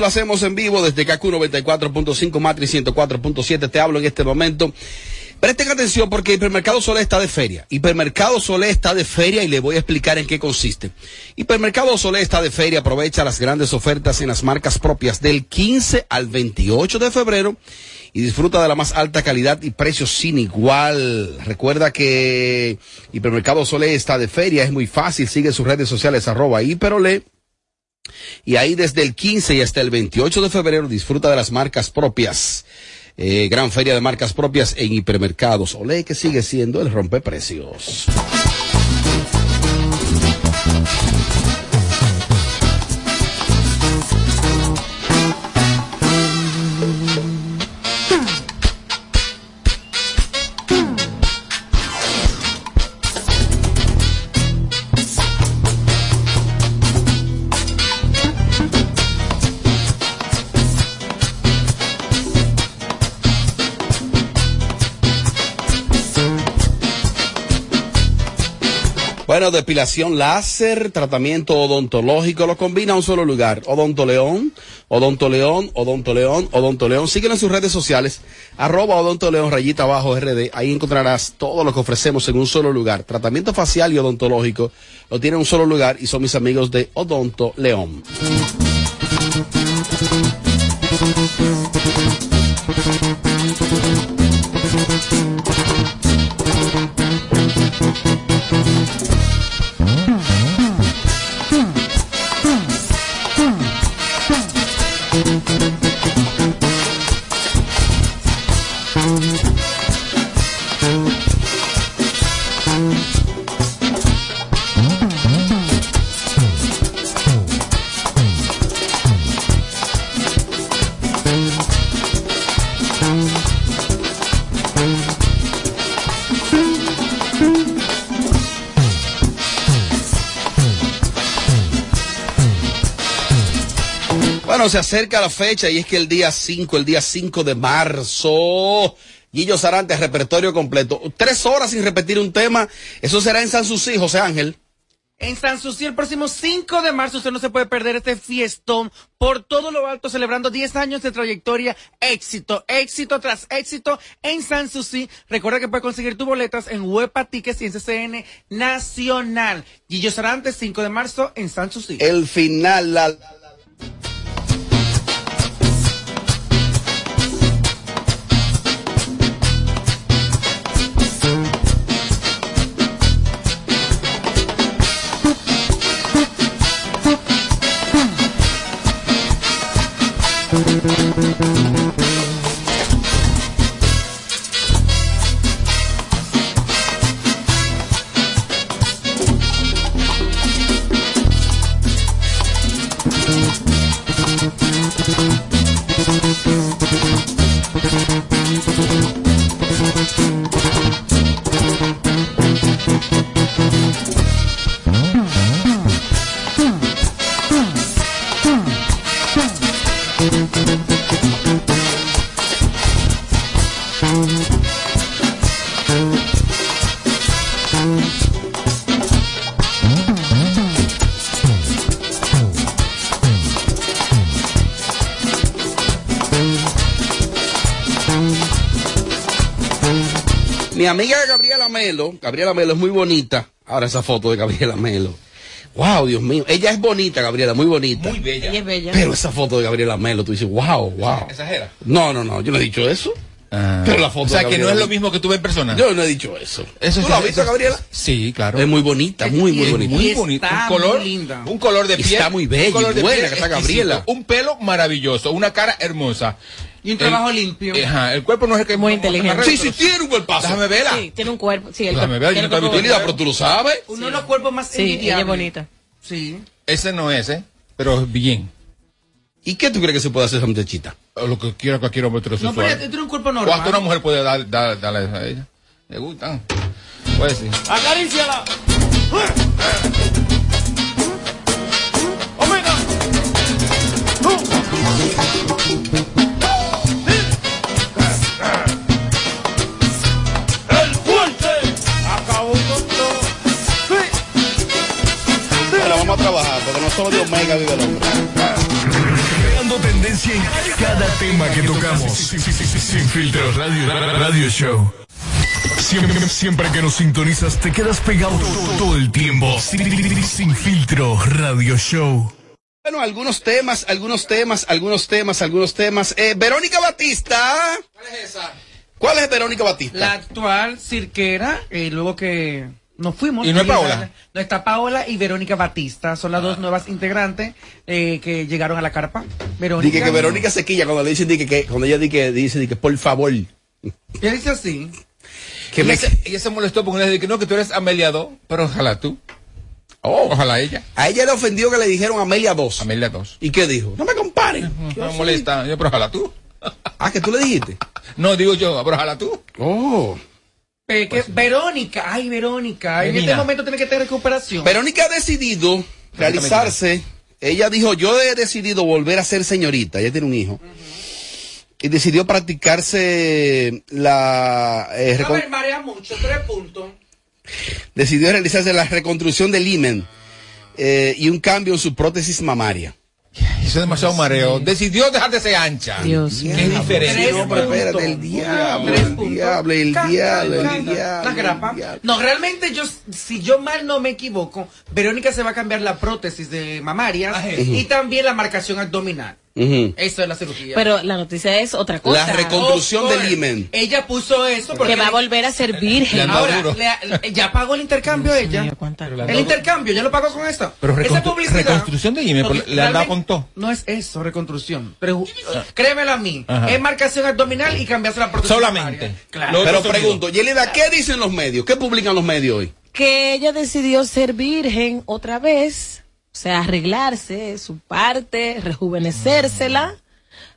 lo hacemos en vivo desde KQ 94.5 Matrix 104.7. Te hablo en este momento. Presten atención porque Hipermercado Solé está de feria. Hipermercado Solé está de feria y le voy a explicar en qué consiste. Hipermercado Solé está de feria, aprovecha las grandes ofertas en las marcas propias del 15 al 28 de febrero y disfruta de la más alta calidad y precios sin igual. Recuerda que Hipermercado Solé está de feria, es muy fácil, sigue sus redes sociales arroba hiperolé. Y ahí desde el 15 y hasta el 28 de febrero disfruta de las marcas propias. Eh, gran feria de marcas propias en hipermercados. Olé que sigue siendo el rompeprecios. Bueno, depilación láser, tratamiento odontológico, lo combina a un solo lugar. Odonto León, Odonto León, Odonto León, Odonto León. Síguenos en sus redes sociales, arroba Odonto León, rayita abajo RD. Ahí encontrarás todo lo que ofrecemos en un solo lugar. Tratamiento facial y odontológico lo tiene en un solo lugar y son mis amigos de Odonto Bueno, se acerca la fecha y es que el día 5, el día 5 de marzo, Guillo Sarante, repertorio completo. Tres horas sin repetir un tema. Eso será en San Susi, José Ángel. En San Susi, el próximo 5 de marzo, usted no se puede perder este fiestón por todo lo alto, celebrando 10 años de trayectoria, éxito, éxito tras éxito en San Susi. Recuerda que puedes conseguir tus boletas en Huepa Tickets y en CCN Nacional. Guillo Sarante, 5 de marzo en San Susi. El final, la... Melo, Gabriela Melo es muy bonita. Ahora esa foto de Gabriela Melo. Wow, Dios mío. Ella es bonita, Gabriela, muy bonita. Muy bella. Ella es bella. Pero esa foto de Gabriela Melo, tú dices, wow, wow. ¿Exagera? No, no, no, yo no he dicho eso. Pero la foto O sea, de que no es lo mismo que tú ves en persona. Yo no he dicho eso. Eso ¿Tú es- la has visto, eso- Gabriela? Sí, claro. Es muy bonita, muy, muy bonita. muy está Un color, muy linda. un color de Y piel. está muy bella un color y de buena piel que está Gabriela. Un pelo maravilloso, una cara hermosa. Y un trabajo limpio. Ajá, el cuerpo no es el que Muy inteligente. Sí, sí, tiene un buen paso. Déjame verla. Sí, tiene un cuerpo. Sí, el Déjame cuerpo- ver, yo he visto. Pero tú lo sabes. Uno de los cuerpos más Sí, ella es bonita. Sí. Ese no es, ¿eh? Pero es bien. ¿Y qué tú crees que se puede hacer esa muchachita? O Lo que quiera cualquier hombre No, pero heterosexual. tiene un cuerpo o hasta una normal. mujer puede dar, dar- darle a ella. Le gustan. Puede sí. Acaríciala. Trabajar, porque no solo de Omega vive el hombre. cada tema que tocamos. Sin filtro radio, radio show. Siempre, siempre que nos sintonizas te quedas pegado todo el tiempo. Sin filtro radio show. Bueno, algunos temas, algunos temas, algunos temas, algunos temas. Eh, Verónica Batista. ¿Cuál es esa? ¿Cuál es Verónica Batista? La actual cirquera, eh, luego que nos fuimos. ¿Y no es Paola? No está Paola y Verónica Batista. Son las dos nuevas integrantes eh, que llegaron a la carpa. Verónica. Dice que Verónica se quilla cuando le dicen di que, que- cuando ella dice que dice di que por favor. Ella dice así. Que ella, me, se, ella se molestó porque le dije que no, que tú eres Amelia 2, pero ojalá tú. Oh. Ojalá ella. a ella le ofendió que le dijeron Amelia 2. Amelia 2. ¿Y qué dijo? No me comparen. No me molesta, yo, pero ojalá tú. Ah, que tú le dijiste. No, digo yo, pero ojalá tú. Oh. Eh, que Verónica, ay Verónica, en este momento tiene que tener recuperación. Verónica ha decidido realizarse. Ella dijo, yo he decidido volver a ser señorita. Ella tiene un hijo. Y decidió practicarse la... eh, a recon- ver, marea mucho, tres puntos. decidió realizarse la reconstrucción del himen eh, y un cambio en su prótesis mamaria. Eso es demasiado mareo. Decidió dejar de ser ancha. Dios es Tres diferente. No, pero espérate, el diablo, Tres el puntos. diablo, el diablo, el diablo. No, realmente yo, si yo mal no me equivoco, Verónica se va a cambiar la prótesis de mamaria Ajá. y también la marcación abdominal. Eso es la cirugía. Pero la noticia es otra cosa. La reconstrucción Oh, del himen. Ella puso eso porque que va a volver a ser virgen. Ahora le- ya pagó el intercambio ella. El intercambio, ya lo pagó con esto. Pero Esa publicidad. reconstrucción de himen, No, pero le han dado con todo. No es eso, reconstrucción. Pero, uh, créemelo a mí. Ajá. Es marcación abdominal y cambiarse la prótesis. Solamente. Claro. Pero pregunto, Yelida, ¿qué dicen los medios? ¿Qué publican los medios hoy? que ella decidió ser virgen otra vez, o sea, arreglarse su parte, rejuvenecérsela,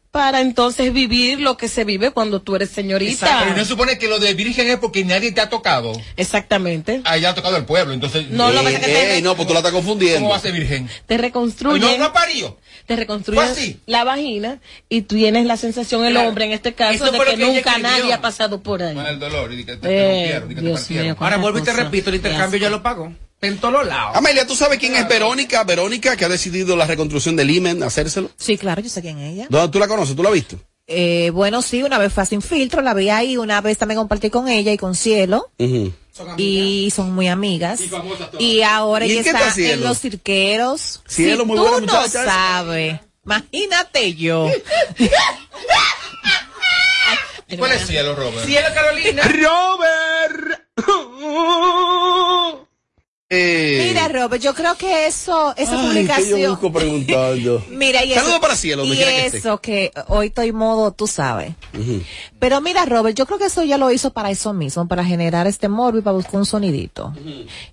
para entonces vivir lo que se vive cuando tú eres señorita. Pero no supone que lo de virgen es porque nadie te ha tocado. Exactamente. Ah, ya ha tocado el pueblo, entonces. No, lo que pasa es que te- no, pues tú la estás ¿Cómo confundiendo. va a ser virgen? Te Ay, reconstruyen, No, no ha parido. te reconstruyen Fue así. la vagina y tú tienes la sensación, el Claro. hombre en este caso, Eso de que nunca nadie ha pasado por ahí. Con el dolor, y que te, te Eh, rompieron, que te Dios partieron. mío, Ahora vuelvo y te repito, el intercambio ya lo pagó. En todos los lados. Amelia, ¿tú sabes quién es Verónica? Verónica, que ha decidido la reconstrucción del himen, hacérselo. Sí, claro, yo sé quién es ella. ¿Dónde tú la conoces? ¿Tú la has visto? Eh, bueno, sí, una vez fue a sin filtro, la vi ahí, una vez también compartí con ella y con Cielo. Ujú. Y son muy amigas. Y ahora ¿Y en ella está, en los cirqueros. Cielo, si muy tú buena no muchacha. sabes, imagínate yo. ¿Cuál es cielo, Robert? Cielo Carolina. Robert. Eh, Mira, Robert, yo creo que eso, esa ay, que yo publicación. busco preguntando. Mira, y eso, para Cielo, y que eso que hoy estoy modo, tú sabes. Pero mira, Robert, yo creo que eso ya lo hizo para eso mismo, para generar este morbo y para buscar un sonidito.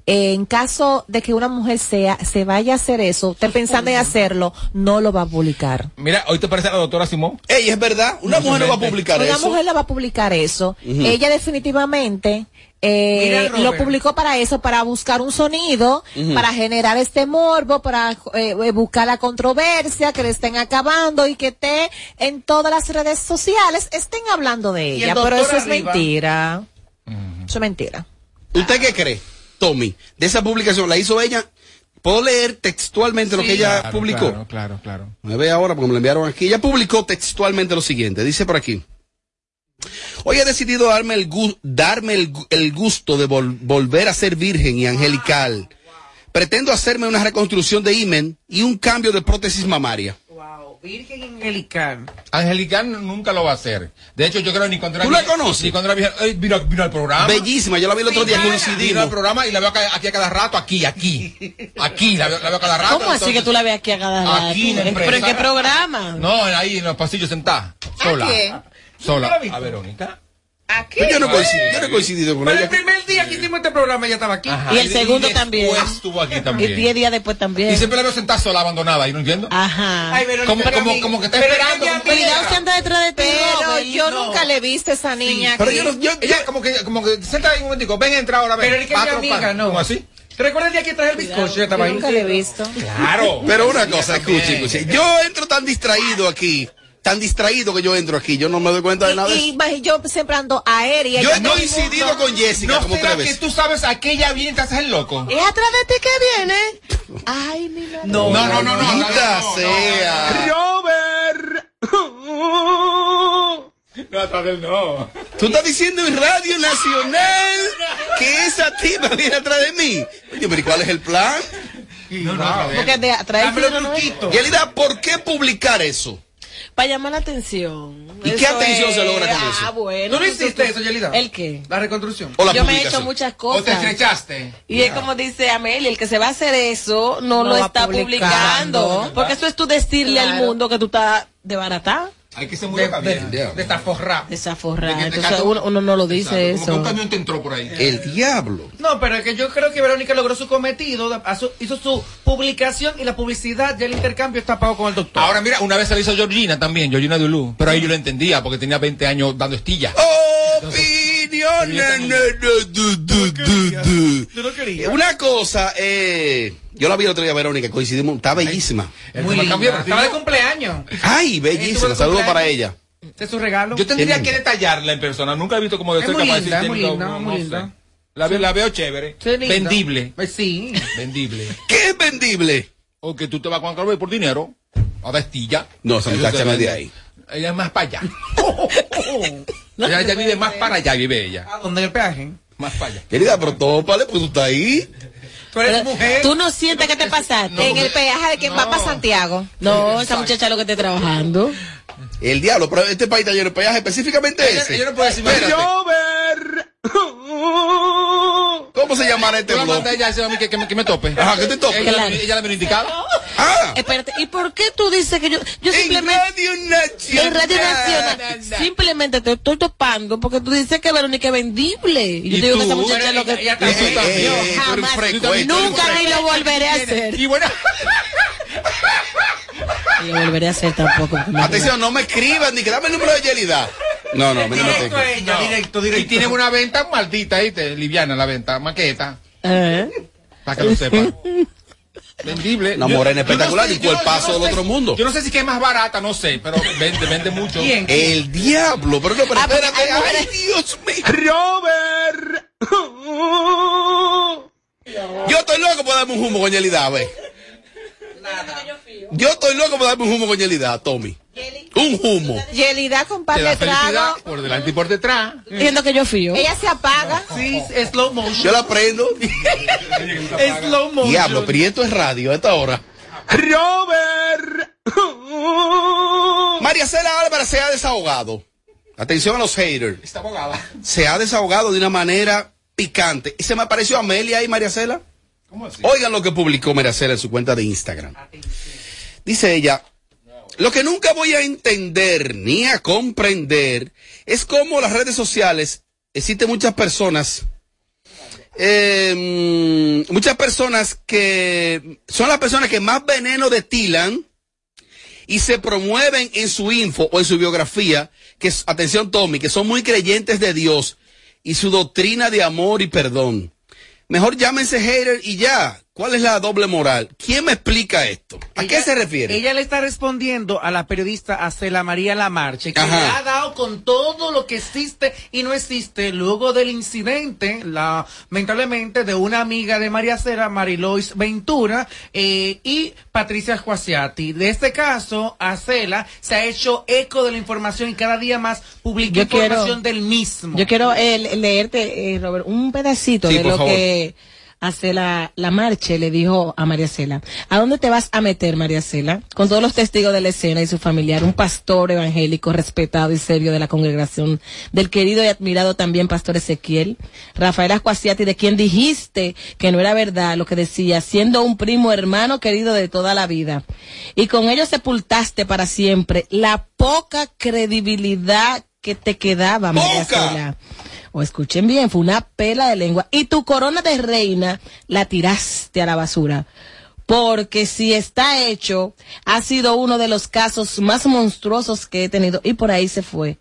Eh, en caso de que una mujer sea, se vaya a hacer eso, esté pensando en hacerlo, no lo va a publicar. Mira, hoy te parece a la doctora Simón. Ey, es verdad, una mujer no va a publicar Una eso. mujer le va a publicar eso. Ella definitivamente eh, lo publicó para eso, para buscar un sonido, para generar este morbo, para eh, eh, buscar la controversia, que le estén acabando y que esté en todas las redes sociales, estén hablando de el ella. Pero eso es arriba. mentira. Eso es mentira. ¿Usted qué cree, Tommy? De esa publicación, ¿la hizo ella? ¿Puedo leer textualmente lo que ella Claro, publicó? Claro, claro, claro. Me ve ahora porque me lo enviaron aquí. Ella publicó textualmente lo siguiente. Dice por aquí. Hoy he decidido darme el, gu- darme el, el gusto de vol- volver a ser virgen y angelical. Pretendo hacerme una reconstrucción de himen y un cambio de prótesis mamaria. Wow, Virgen Angelical. Angelical nunca lo va a hacer. De hecho, yo creo ni cuando era ¿Tú la conoces? Ni virgen. Eh, vino, vino al programa. Bellísima, yo la vi el otro día, Vino al coincidimos. programa y la veo aquí a cada rato, aquí, aquí. Aquí, la veo, la veo a cada rato. ¿Cómo así que tú la ves aquí a cada rato? Aquí en la ¿En- ¿Pero en qué programa? No, ahí en los pasillos sentada. Sola. quién? Sola. la viste? A Verónica. Aquí. Pero yo no coincido, yo no he coincidido con Pero ella. el primer día que hicimos este programa ella estaba aquí. Ajá. Y el segundo después también. estuvo aquí Y también. diez días después también. Y siempre la veo sentada sola, abandonada, ¿y no entiendo? Ajá. Ay, Verónica, Como- como- como que está pero esperando, como-. Cuidado si anda detrás de ti. Pero yo no. nunca le he visto a esa niña Pero aquí. yo no, yo, Ella como que, como que, senta ahí un momentico, ven, entra ahora, ven. Pero es que es mi Patro, amiga, pan. no. ¿Cómo así? ¿Te recuerdas el día que traje el bizcocho? Yo estaba Yo ahí. nunca le he visto. Claro. Pero una cosa, escuche, escuche. Yo entro tan distraído aquí, tan distraído que yo entro aquí, yo no me doy cuenta de nada de Y, y yo siempre ando aérea. Yo ella he mundo- con Jessica ¿No como será tres que tú sabes a qué ella viene y te haces el loco? ¿Es atrás de ti que viene? Ay, mi madre. No, No, no, no, no. No, no, no, sea. no, no. Robert. atrás del no. Tú estás diciendo en Radio Nacional que esa tipa viene atrás de mí. Oye, pero ¿y cuál es el plan? Porque de atrás los truquitos. Yelida, ¿por qué publicar eso? Para llamar la atención. ¿Y qué Eso atención es- se logra con Ah, eso? bueno. ¿Tú no hiciste tú- eso, Yelida? ¿El qué? La reconstrucción. O la Yo me he hecho muchas O te cosas. estrechaste. Y es como dice Amelia, el que se va a hacer eso no, No lo está publicando, publicando. Porque eso es tú decirle al Claro. mundo que tú estás de barata, Hay que ser muy De, de, de esta forra. desaforrada. De que te Entonces uno, uno no lo dice Exacto, Como que un eso. camión te entró por ahí. El diablo. No, pero es que yo creo que Verónica logró su cometido, hizo su publicación y la publicidad, ya el intercambio está pago con el doctor. Ahora mira, una vez se lo hizo Georgina también, Georgina Dulú. Pero ahí yo lo entendía porque tenía 20 años dando estilla. Opiniones. Du, du, du, du, du. ¿Tú no querías? Una cosa, eh, yo la vi el otro día, Verónica, coincidimos, está bellísima. Muy linda. Estaba de cumpleaños. Ay, bellísima. Saludos cumpleaños. para ella. Este es su regalo. Yo tendría que detallarla en persona. Nunca he visto como de de linda, decir, muy linda, muy linda. La, ve- la veo chévere. Vendible. Pues sí. Vendible. ¿Qué es vendible? O que tú te vas con Carlos por dinero. A dar estilla. No, esa muchacha se no es de ahí. Ella es más para allá. ella, ella vive más para allá, vive ella. ¿A dónde el peaje? Más para allá. Querida, pero tópale, pues tú estás ahí. Tú eres mujer. Tú no sientes que te pasaste. en el peaje de quien va para Santiago. No, esa muchacha lo que esté trabajando. El diablo, pero este país está lleno de peaje, específicamente ese. ella no puede decir, Espérate. ¿Cómo se llamará este Tú blog? a ella a mí que, que que me tope. Ajá, que te tope. Ella, Claro. ella la vino indicada. Ah, Espérate, ¿y por qué tú dices que yo, yo en simplemente... Radio Nacional. En Radio Nacional, simplemente te estoy topando porque tú dices que Verónica es vendible. Y yo Y te digo que tú, esa muchacha es lo que. ella- ella Eh, eh, tú Jamás. freco, tú eres Nunca ni lo volveré a hacer. Y bueno, Ni lo volveré a hacer tampoco. Atención, no me escriban ni que dame el número de Yelida. No, no, a mí no me Directo ella, directo, y directo. tienen una venta maldita, ¿viste? Liviana la venta, maqueta, ¿Eh? para que lo sepan. Vendible. Una morena espectacular sé, y yo no del sé- otro mundo. Yo no sé si que es más barata, no sé, pero vende, vende mucho. ¿Quién? El diablo, pero no, pero Ah, espérate. Ay, Dios mío. Robert. Yo estoy loco por darme un humo con Yelida, ve. Yo estoy loco por darme un humo con Yelida, Tommy. Un humo. Yelida con par de trago. por delante y por detrás. Diciendo que yo fío. Ella se apaga. Sí, es slow Yo motion. la prendo. Es slow motion. Diablo, pero ¿y esto es radio a esta hora. Robert. María Cela Álvarez se ha desahogado. Atención a los haters. Está abogada. Se ha desahogado de una manera picante. Y se me apareció Amelia y María Cela. ¿Cómo así? Oigan lo que publicó María Cela en su cuenta de Instagram. Dice ella, lo que nunca voy a entender ni a comprender es cómo las redes sociales existen muchas personas, eh, muchas personas que son las personas que más veneno destilan y se promueven en su info o en su biografía, que atención Tommy, que son muy creyentes de Dios y su doctrina de amor y perdón. Mejor llámense hater y ya. ¿Cuál es la doble moral? ¿Quién me explica esto? ¿A qué se refiere? Ella le está respondiendo a la periodista Acela María Lamarche, que Ajá. le ha dado con todo lo que existe y no existe luego del incidente, lamentablemente, de una amiga de María Cera, Marilois Ventura, eh, y Patricia Juaciati. De este caso, Acela se ha hecho eco de la información y cada día más publica Yo quiero- información del mismo. Yo quiero eh, leerte, eh, Robert, un pedacito Sí, de por lo favor. que hace la, la marcha le dijo a María Cela. ¿A dónde te vas a meter, María Cela? Con todos los testigos de la escena y su familiar, un pastor evangélico respetado y serio de la congregación, del querido y admirado también pastor Ezequiel, Rafael Ascuasiati, de quien dijiste que no era verdad lo que decía, siendo un primo hermano querido de toda la vida. Y con ello sepultaste para siempre la poca credibilidad que te quedaba, María. Cela. O escuchen bien, fue una pela de lengua. Y tu corona de reina la tiraste a la basura. Porque si está hecho, ha sido uno de los casos más monstruosos que he tenido. Y por ahí se fue.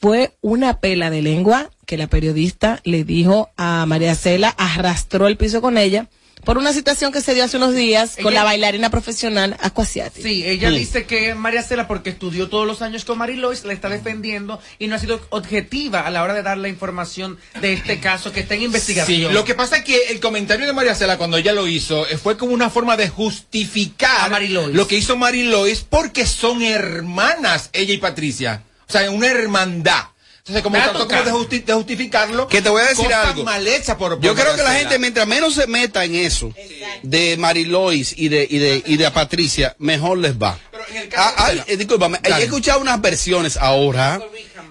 Fue una pela de lengua que la periodista le dijo a María Cela, arrastró el piso con ella por una situación que se dio hace unos días con Ella- la bailarina profesional Aquasiati. Sí, ella dice que María Cela, porque estudió todos los años con Marilois, la está defendiendo y no ha sido objetiva a la hora de dar la información de este caso que está en Sí, investigación. lo que pasa es que el comentario de María Cela cuando ella lo hizo eh, fue como una forma de justificar lo que hizo Marilois porque son hermanas, ella y Patricia. O O sea, una hermandad. Entonces, como trató como de, justi- de justificarlo. Que te voy a decir algo. mal por, por Yo creo que la gente, mientras menos se meta en eso, de Marilois y de, y de, y de a Patricia, mejor les va. Pero en el caso Ah, de Marcela- eh, discúlpame, Dale. he escuchado unas versiones ahora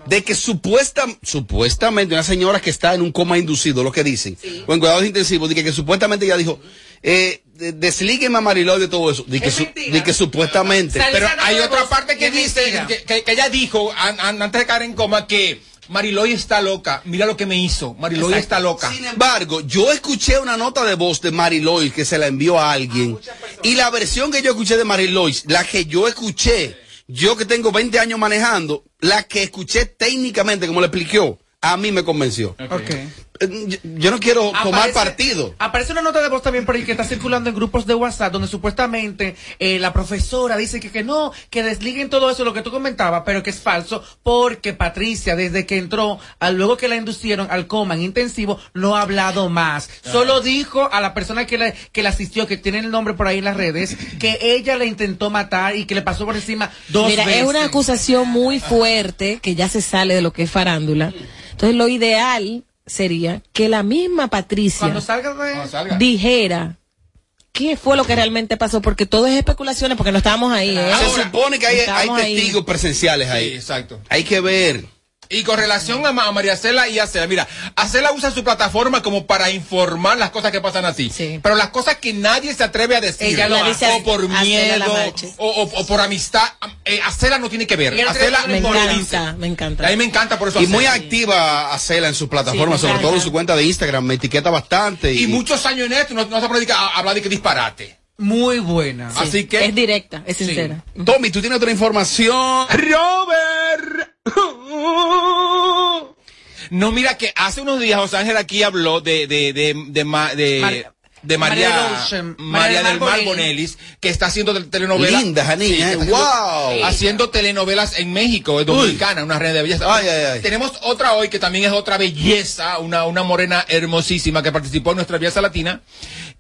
de que supuesta, supuestamente una señora que está en un coma inducido, lo que dicen, o en cuidados intensivos, de que, que supuestamente ella dijo, eh, de- deslígueme a Marilois de todo eso, de que, Es su- mentira. de que supuestamente. Pero hay otra parte que dice, que, que- que ella dijo an- an- antes de caer en coma que Mariloy está loca. Mira lo que me hizo. Mariloy Exacto. está loca. Sin embargo, yo escuché una nota de voz de Marilois que se la envió a alguien. Y la versión que yo escuché de Marilois, la que yo escuché, yo que tengo 20 años manejando, la que escuché técnicamente, como le explicó, a mí me convenció. Ok. Yo, no quiero tomar partido. Aparece una nota de voz también por ahí que está circulando en grupos de WhatsApp donde supuestamente eh, la profesora dice que, que no, que desliguen todo eso, lo que tú comentabas, pero que es falso porque Patricia, desde que entró, al- luego que la inducieron al coma en intensivo, no ha hablado más. Solo dijo a la persona que la, que la asistió, que tiene el nombre por ahí en las redes, que ella le intentó matar y que le pasó por encima dos Mira, veces. es una acusación muy fuerte que ya se sale de lo que es farándula. Entonces, lo ideal sería que la misma Patricia Cuando salga de... Cuando salga. dijera qué fue lo que realmente pasó, porque todo es especulaciones, porque no estábamos ahí. ¿eh? Se supone que hay, hay ahí. testigos presenciales Sí, ahí. exacto. Hay que ver. Y con relación a, Ma- a María Cela y a Cela, mira, a Cela usa su plataforma como para informar las cosas que pasan así. Sí. Pero las cosas que nadie se atreve a decir, Ella lo o hace. por miedo, o, o- o por amistad, eh, a Cela no tiene que ver. Y el A Cela teléfono Me no encanta, dice. me encanta. A mí me encanta por eso. Y muy activa a Cela en Sí, me sobre todo en su cuenta de Instagram. Me etiqueta bastante. Y muchos años en esto no, no se puede dedicar a hablar de que disparate. Muy buena. Sí, Así que- Es directa, es sincera. Tommy, tú tienes otra información. Robert. No, mira que hace unos días José Ángel aquí habló de de de de, de, Mar- de María María del Mar Bonelis que está haciendo tel- telenovelas. Linda, esa niña, que ¿eh? está haciendo- Wow. Haciendo telenovelas en México, es dominicana, una reina de belleza. Ay, ay, ay. Tenemos otra hoy que también es otra belleza, una una morena hermosísima que participó en nuestra belleza latina.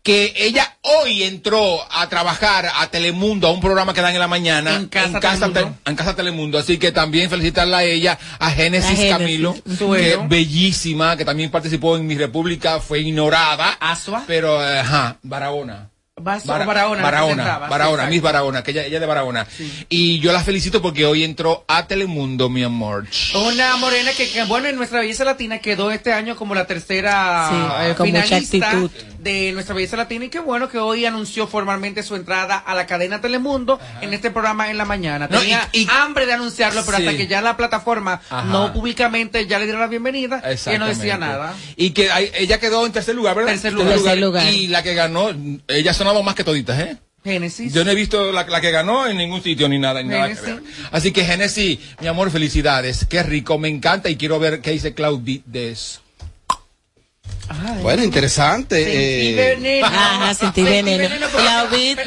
Que ella hoy entró a trabajar a Telemundo, a un programa que dan en la mañana. En Casa Te- Telemundo. en Casa Telemundo. Así que también felicitarla a ella, a Génesis. Camilo, que bellísima, que también participó en Mi República, fue ignorada. Asua. Pero, eh, ajá, Barahona. Vas- Bara- Barahona, Barahona, Barahona. Miss Barahona, que ella, ella es de Barahona. Y yo la felicito porque hoy entró a Telemundo, mi amor. Una morena que, que, bueno, en nuestra belleza latina quedó este año como la tercera Sí, eh, con finalista de nuestra belleza latina y qué bueno que hoy anunció formalmente su entrada a la cadena Telemundo en este programa en la mañana. No, Tenía y- y- hambre de anunciarlo, pero Sí. hasta que ya la plataforma Ajá. no públicamente ya le diera la bienvenida, ya no decía nada. Y que hay- ella quedó en tercer lugar, ¿verdad? Tercer lugar. Tercer lugar. Y la que ganó, ella ha sonado más que toditas, ¿eh? Génesis. Yo no he visto la, la que ganó en ningún sitio ni nada, ni nada que Genesis. ver. Así que Genesis, mi amor, felicidades. Qué rico, me encanta y quiero ver qué dice Claudie de eso. Ay. Bueno, interesante. Sentí eh, veneno. Ajá, sentí Sentí veneno.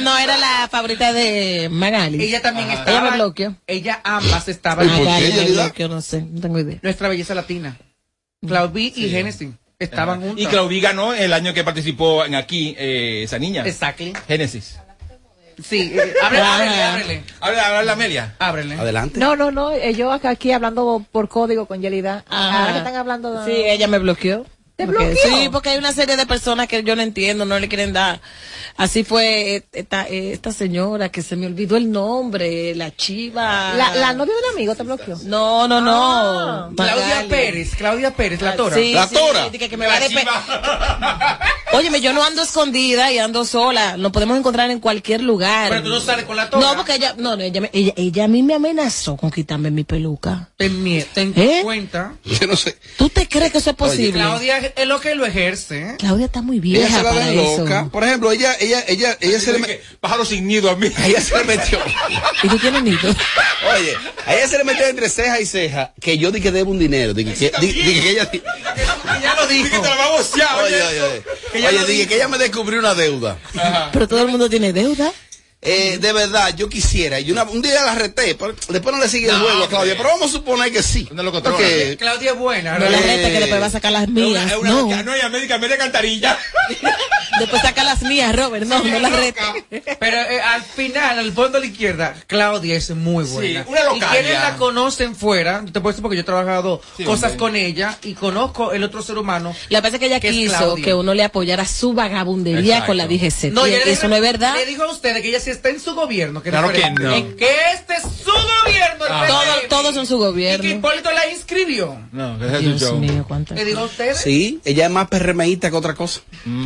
no era la favorita de Magali. Ella también Ella estaba. me bloqueó. Ella ambas estaban. ¿Y por qué, Magali me bloqueó, no sé, no tengo idea. Nuestra belleza latina. Cloud B y Genesis estaban juntos. Y Claudie ganó el año que participó en aquí, eh, esa niña. Exactly. Génesis. Sí, eh, ábrele, Ajá. ábrele, ábrele. Habla, habla la Amelia. Ábrele. Adelante. No, no, no, eh, yo acá aquí hablando por código con Yelida. Ajá. Ahora que están hablando de... Sí, ella me bloqueó. ¿Te Porque- bloqueó? Sí, porque hay una serie de personas que yo no entiendo, no le quieren dar. Así fue eh, esta, eh, esta señora que se me olvidó el nombre, la chiva. La, la novia de un amigo te bloqueó. No, no, Ah. no. Claudia Magali. Pérez, Claudia Pérez, la tora. Sí, La sí, tora. que me va a despe- Óyeme, yo no ando escondida y ando sola. Nos podemos encontrar en cualquier lugar. Pero tú no sales con la tora. No, porque ella, no, no, ella, me- ella, ella a mí me amenazó con quitarme mi peluca. Ten, ten ¿Eh? cuenta. Yo no sé. ¿Tú te crees que eso es posible? Claudia es lo que lo ejerce. Claudia está muy Ella vieja se la para ven eso. loca. Por ejemplo, ella, ella, ella, ella se le, me- Pájaro sin nido a mí. ella se le metió. ¿Y tú tienes nido? Oye, a ella se le metió entre ceja y ceja que yo dije que debo un dinero. Dije que, que ella. Ya lo Dije que dijo. te la va a bocear, Oye, oye. oye, oye. Que ella Oye, lo dije dijo. que ella me descubrió una deuda. Pero todo el mundo tiene deuda. Eh, de verdad, yo quisiera. Y una- un día la reté, pero después no le sigue el No, juego a Claudia. pero vamos a suponer que sí. No lo. Porque- Claudia es buena. No ¿no? la reta que después va a sacar las mías. es una, No. no, América, América Cantarilla. Después saca las mías, Robert. No, no las rete. Pero eh, al final, al fondo de la izquierda, Claudia es muy buena. una y localia. quienes la conocen fuera, te puedo decir porque yo he trabajado Sí, cosas hombre. con ella y conozco el otro ser humano. La verdad es que ella que quiso que uno le apoyara su vagabundería Exacto. con la DGC. No, y y eso dijo- no es verdad. Le dijo a ustedes que ella sí está en su gobierno. Que Claro que no. En que este es su gobierno. Ah. Todo- todos son su gobierno. Y que Hipólito la inscribió. No, que es Dios mío, cuántas. Le dijo a ustedes. Sí, ella es más perremeíta que otra cosa.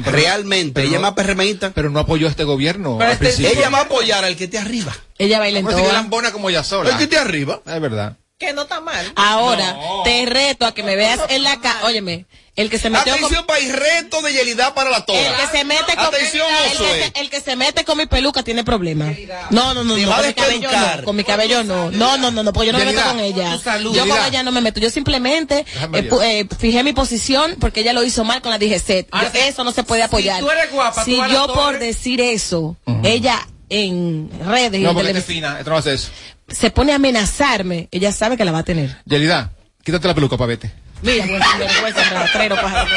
Realmente, pero ella es no- más perremeíta. Pero no apoyó a este gobierno Pero al este- principio. Ella va a apoyar al que esté arriba. Ella baila en si que lambona como ella sola. El que esté arriba. Es verdad. Que no está mal. Ahora, No. te reto a que me veas en la calle. Óyeme, el que se metió con... Atención, país, reto de Yelida para la toga. El que se mete con Atención, el, que se, el que se mete con mi peluca tiene problemas. No, no, no, no, va a con mi cabello no, con mi cabello no. No, no, no, no, porque yo no me meto con ella. salud. Yo con Yelida. ella no me meto. Yo simplemente eh, eh, fijé mi posición porque ella lo hizo mal con la DGC. Si- eso no se puede si apoyar. tú eres guapa, si tú yo por decir eso, ella en redes y No, porque te fina. Esto no hace eso. Se pone a amenazarme, ella sabe que la va a tener. Yelida, quítate la peluca para vete. Mira, buen sinvergüenza, rastrero, pájaro.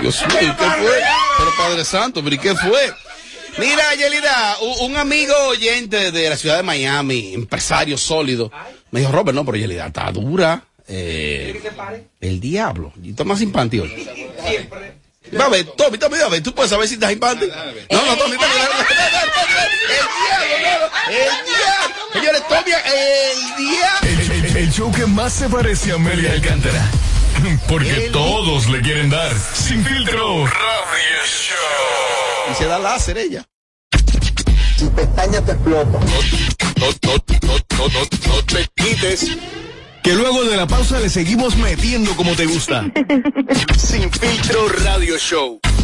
Dios mío, ¿qué fue? Pero Padre Santo, pero ¿y qué fue? Mira, Yelida, un amigo oyente de la ciudad de Miami, empresario sólido, me dijo, Robert, no, pero Yelida está dura. Eh, el diablo. Y está más simpático hoy. Va a ver, Tommy, Tommy, a ver, tú puedes saber si estás simpático. No, no, Tommy, Tommy, no, no, no, no, no, no, el diablo, no, no, el diablo. Señores, Tommy, el diablo. El, show que más se parece a Amelia Alcántara. Porque todos le quieren dar. Sin filtro. Radio Show. Y se da láser ella. Tu pestaña te explota. No, no, no, no, no, no te quites. Que luego de la pausa le seguimos metiendo como te gusta. Sin filtro Radio Show.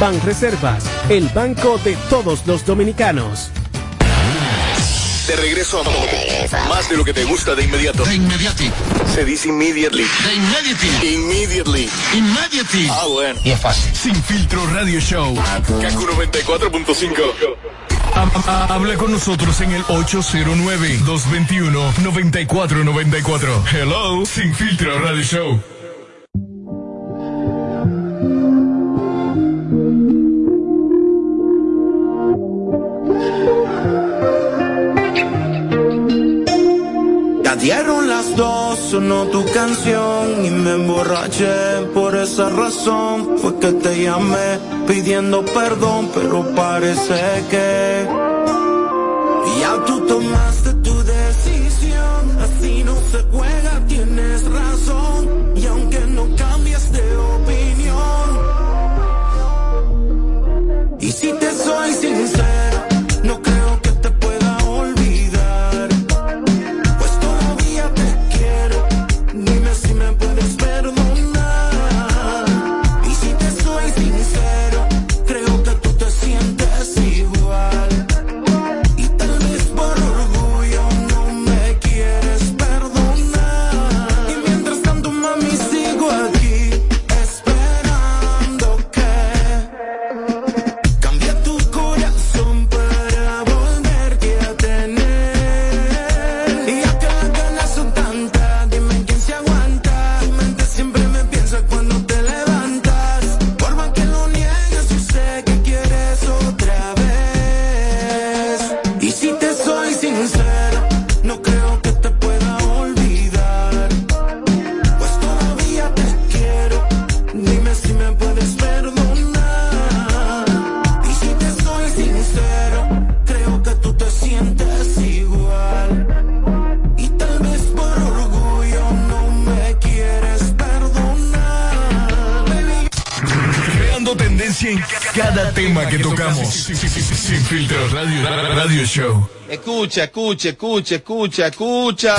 Banreservas, el banco de todos los dominicanos. De regreso a más de lo que te gusta de inmediato. De inmediati. Se dice immediately. De inmediati. Immediately. Immediati. Ah, bueno. Y es fácil. Sin filtro Radio Show. Kaku 94.5. Am- am- Habla con nosotros en el 809-221-9494. Hello, Sin filtro Radio Show. Dos, sonó tu canción y me emborraché. Por esa razón fue que te llamé pidiendo perdón, pero parece que ya tú filtro radio, radio show. Escucha, escucha, escucha, escucha, escucha.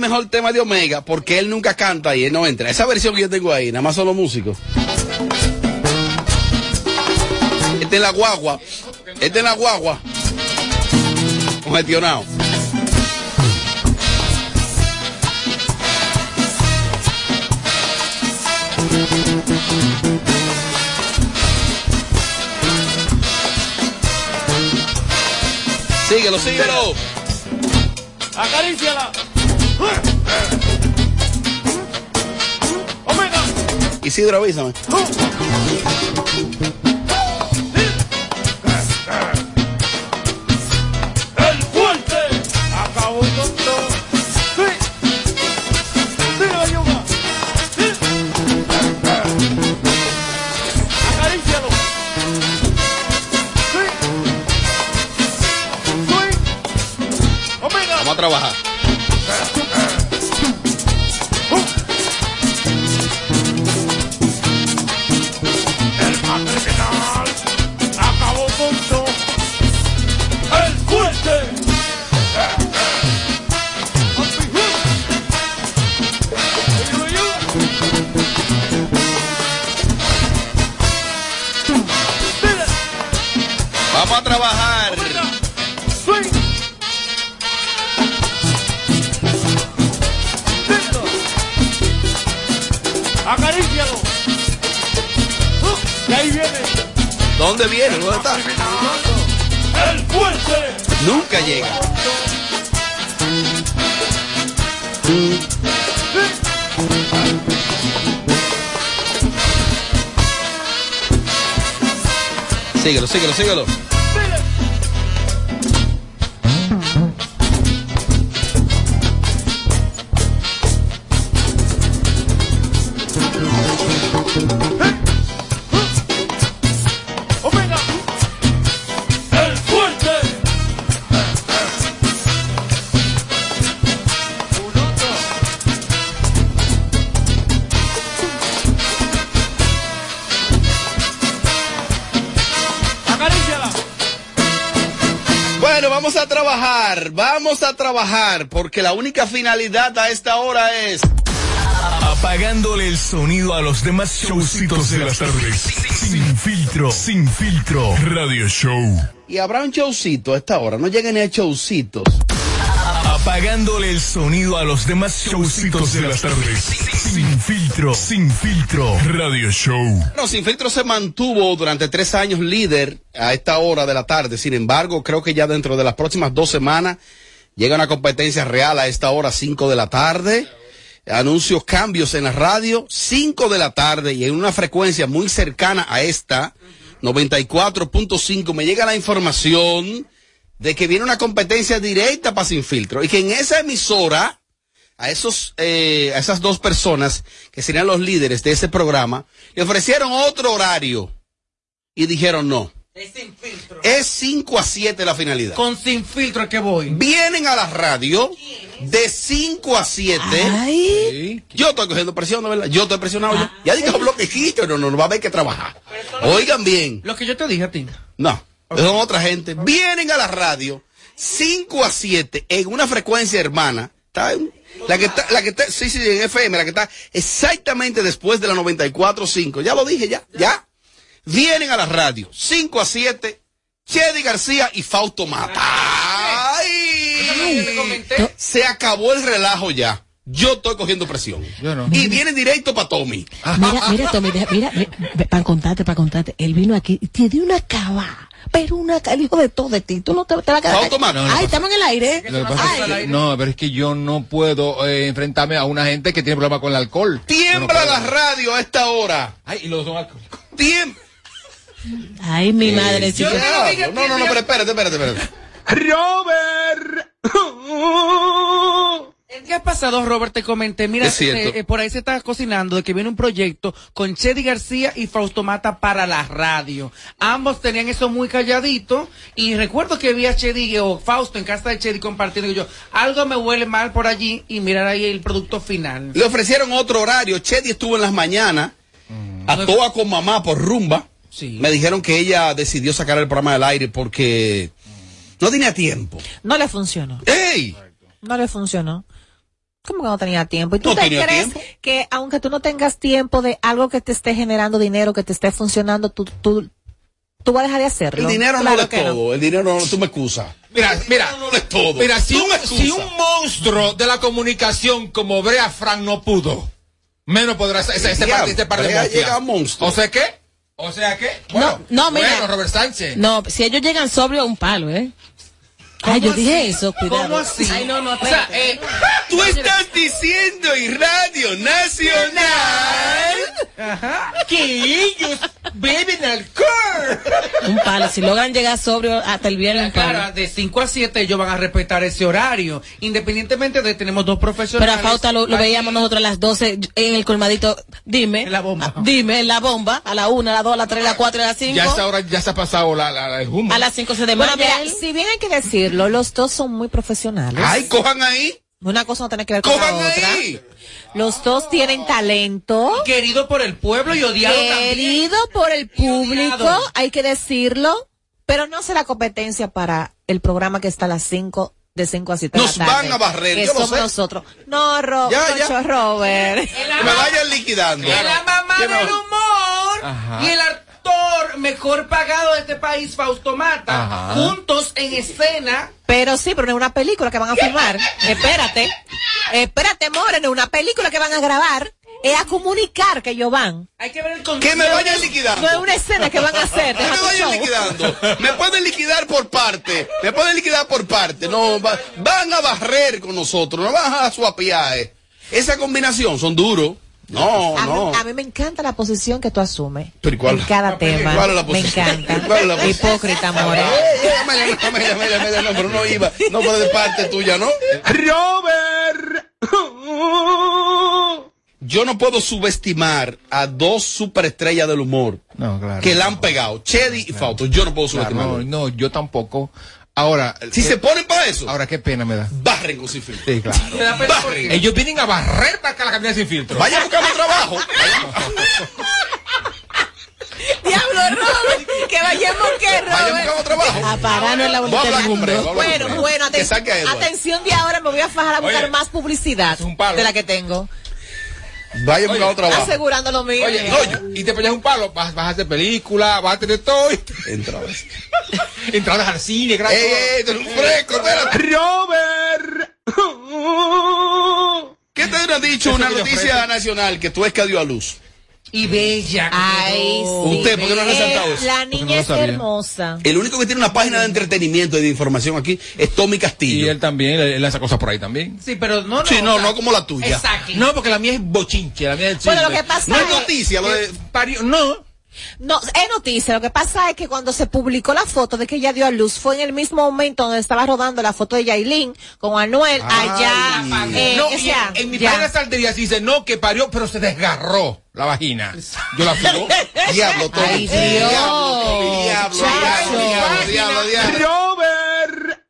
Mejor tema de Omega porque él nunca canta y él no entra. Esa versión que yo tengo ahí, nada más son los músicos. Este es la guagua. Este es la guagua. Congestionado. Síguelo, síguelo. Acaríciala. Omega. Isidro, avísame. Síguelo, trabajar, porque la única finalidad a esta hora es Apagándole el sonido a los demás showcitos de las tardes. Sin filtro, sin filtro. Radio Show. Y habrá un showcito a esta hora, no lleguen ni a showcitos. Apagándole el sonido a los demás showcitos de las tardes. Sin filtro, sin filtro. Radio Show. Bueno, Sin Filtro se mantuvo durante tres años líder a esta hora de la tarde. Sin embargo, creo que ya dentro de las próximas dos semanas llega una competencia real a esta hora, cinco de la tarde. Anuncios, cambios en la radio, cinco de la tarde y en una frecuencia muy cercana a esta, 94.5. Me llega la información de que viene una competencia directa para Sin Filtro y que en esa emisora a esos, eh, a esas dos personas que serían los líderes de ese programa, le ofrecieron otro horario y dijeron no. Es sin filtro. Es 5 a 7 la finalidad. Con sin filtro es que voy. Vienen a la radio de 5 a 7. Ay, Yo estoy cogiendo presión, ¿no verdad? Yo estoy presionado ya. Ya dije bloquejito, no, no, no va a haber que trabajar. Oigan bien. Lo que yo te dije a ti. No, son otra gente. Vienen a la radio 5 a 7 en una frecuencia hermana. Está en- la que está, la que está, sí, sí, en FM, la que está exactamente después de la 94.5. Ya lo dije, ya, ya. Vienen a la radio 5 a 7, Chedi García y Fausto Mata. ¡Ay! Se acabó el relajo ya. Yo estoy cogiendo presión. Yo no. Y viene directo para Tommy. Mira, mira, Tommy, deja- mira, para contarte, para contarte. Él vino aquí y te dio una cava. Pero una el hijo de todo de ti. Tú no te, te vas a quedar. Fausto Mata. Ay, estamos en el aire. Lo que pasa es Ay. que- no, pero es que yo no puedo eh, enfrentarme a una gente que tiene problemas con el alcohol. Tiembla la radio a esta hora. Ay, y los dos alcohólicos. Tiembla. Ay, mi madre. Yo no No, no, no, pero espérate, espérate, espérate. Robert. El día pasado, Robert, te comenté, mira, eh, eh, por ahí se está cocinando de que viene un proyecto con Chedi García y Fausto Mata para la radio. Ambos tenían eso muy calladito y recuerdo que vi a Chedi o Fausto en casa de Chedi compartiendo y yo, algo me huele mal por allí y mirar ahí el producto final. Le ofrecieron otro horario. Chedi estuvo en las mañanas a toa con mamá por rumba. Sí. Me dijeron que ella decidió sacar el programa del aire porque no tenía tiempo. no le funcionó. ¡Ey! No le funcionó. ¿Cómo que no tenía tiempo? ¿Y tú No te crees tiempo. que aunque tú no tengas tiempo de algo que te esté generando dinero, que te esté funcionando, tú, tú, tú vas a dejar de hacerlo? El dinero Claro no es todo. El dinero no, tú me excusas. Mira, mira, no es todo. Mira, si Tú un, si un monstruo de la comunicación como Brea Frank no pudo, menos podrá ese, ese, ese Diablo, par, este par de Brea mostias. llega monstruo. O sea qué? O sea qué? Bueno, no, mira. Bueno, Robert Sánchez. No, si ellos llegan sobrio, un palo, ¿eh? Ay, yo dije eso, cuidado. ¿Cómo así? Ay, no, no, O sea, espérate. eh, Tú estás diciendo en Radio Nacional. Que ellos beben alcohol. Un palo. Si logran llegar sobrio hasta el viernes. Claro, de 5 a 7 ellos van a respetar ese horario. Independientemente de que tenemos dos Pero profesionales. a Fauta lo, veíamos nosotros a las 12 en el colmadito. Dime. En la bomba. Dime, en la bomba. A la 1, a la 2, a la 3, a la 4, a la 5. Ya esa hora ya se ha pasado la, la- la- el humo. A las 5 se Bueno, desmaya mira, él. si bien hay que decirlo, los dos son muy profesionales. Ay, cojan ahí. Una cosa no tiene que ver con la Cojan otra. ahí. Los dos tienen talento. Querido por el pueblo y odiado también. Querido por el público, hay que decirlo, pero no será competencia para el programa que está a las 5 de 5 a 7 de Nos la tarde. van a barrer, que yo lo somos sé. nosotros. No, Ro Ya, ya. Robert. Me vayan liquidando. la mamá del humor Ajá. y el actor mejor pagado de este país, Fausto Mata, Ajá. juntos en escena. Pero sí, pero no es una película que van a filmar. Espérate. Espérate, More, no es una película que van a grabar. Es a comunicar que ellos van. Hay que ver el Que contexto. me vayan liquidando. No es una escena que van a hacer. Que me vayan show. liquidando. Me pueden liquidar por parte. Me pueden liquidar por parte. No, va- van a barrer con nosotros. No van a suapiar. Esa combinación son duros. No, A, no. mí, a mí me encanta la posición que tú asumes. Pero ¿y cuál? En cada tema. ¿Cuál es la me posición? encanta. ¿Cuál es la posición? Hipócrita, amor. Eh, eh, Amelia, Amelia, Amelia, Amelia, no, pero no iba. No fue de parte tuya, ¿no? Robert. Yo no puedo subestimar a dos superestrellas del humor No, claro. que la han pegado, Chedi y Fausto. Yo no puedo Claro, subestimarlo. no, no, yo tampoco. Ahora, Si eh, se ponen para eso, ahora qué pena me da. barren con sin filtro. Sí, claro. Barren. Ellos vienen a barrer para acá la cabina sin filtro. Vaya a buscar trabajo. Diablo, Robert. Que vayamos que Vaya a Robert. buscar trabajo. A pararnos en la Voy a bolita hablar del con Brego, mundo. voy a hablar Bueno, bueno, Que aten- atención de ahora me voy a fajar a buscar Oye, más publicidad es un palo. de la que tengo. Vaya a buscar Oye, trabajo. Asegurando lo mío. Oye, no, y te pegas un palo, vas, vas a hacer película, vas a tener todo. Entra, ves. Entradas al cine, gracias. ¡Ey, ey, tú eres un fresco! Espérate. Robert. ¿Qué te han dicho Eso una noticia nacional que tu esca dio a luz? Y bella. Ay, sí. Usted, ¿por qué no ha resaltado eso? La no niña lo es sabía. hermosa. El único que tiene una página de entretenimiento y de información aquí es Tommy Y Castillo. él también, él, hace cosas por ahí también. Sí, pero no, no. Sí, no, o sea, no como la tuya. Exacto. No, porque la mía es bochinche, la mía es Bueno, chisme. lo que pasa No es es- noticia, lo de... Parió- no, No, es noticia. Lo que pasa es que cuando se publicó la foto de que ella dio a luz, fue en el mismo momento donde estaba rodando la foto de Yailin con Anuel allá. eh, no, o y sea, en, en mi ya. página de salterías dice, no, que parió, pero se desgarró la vagina. Yo la sigo. Diablo, Tommy. Ay, Dios. Diablo, Chacho. diablo, diablo, diablo, diablo. Robert.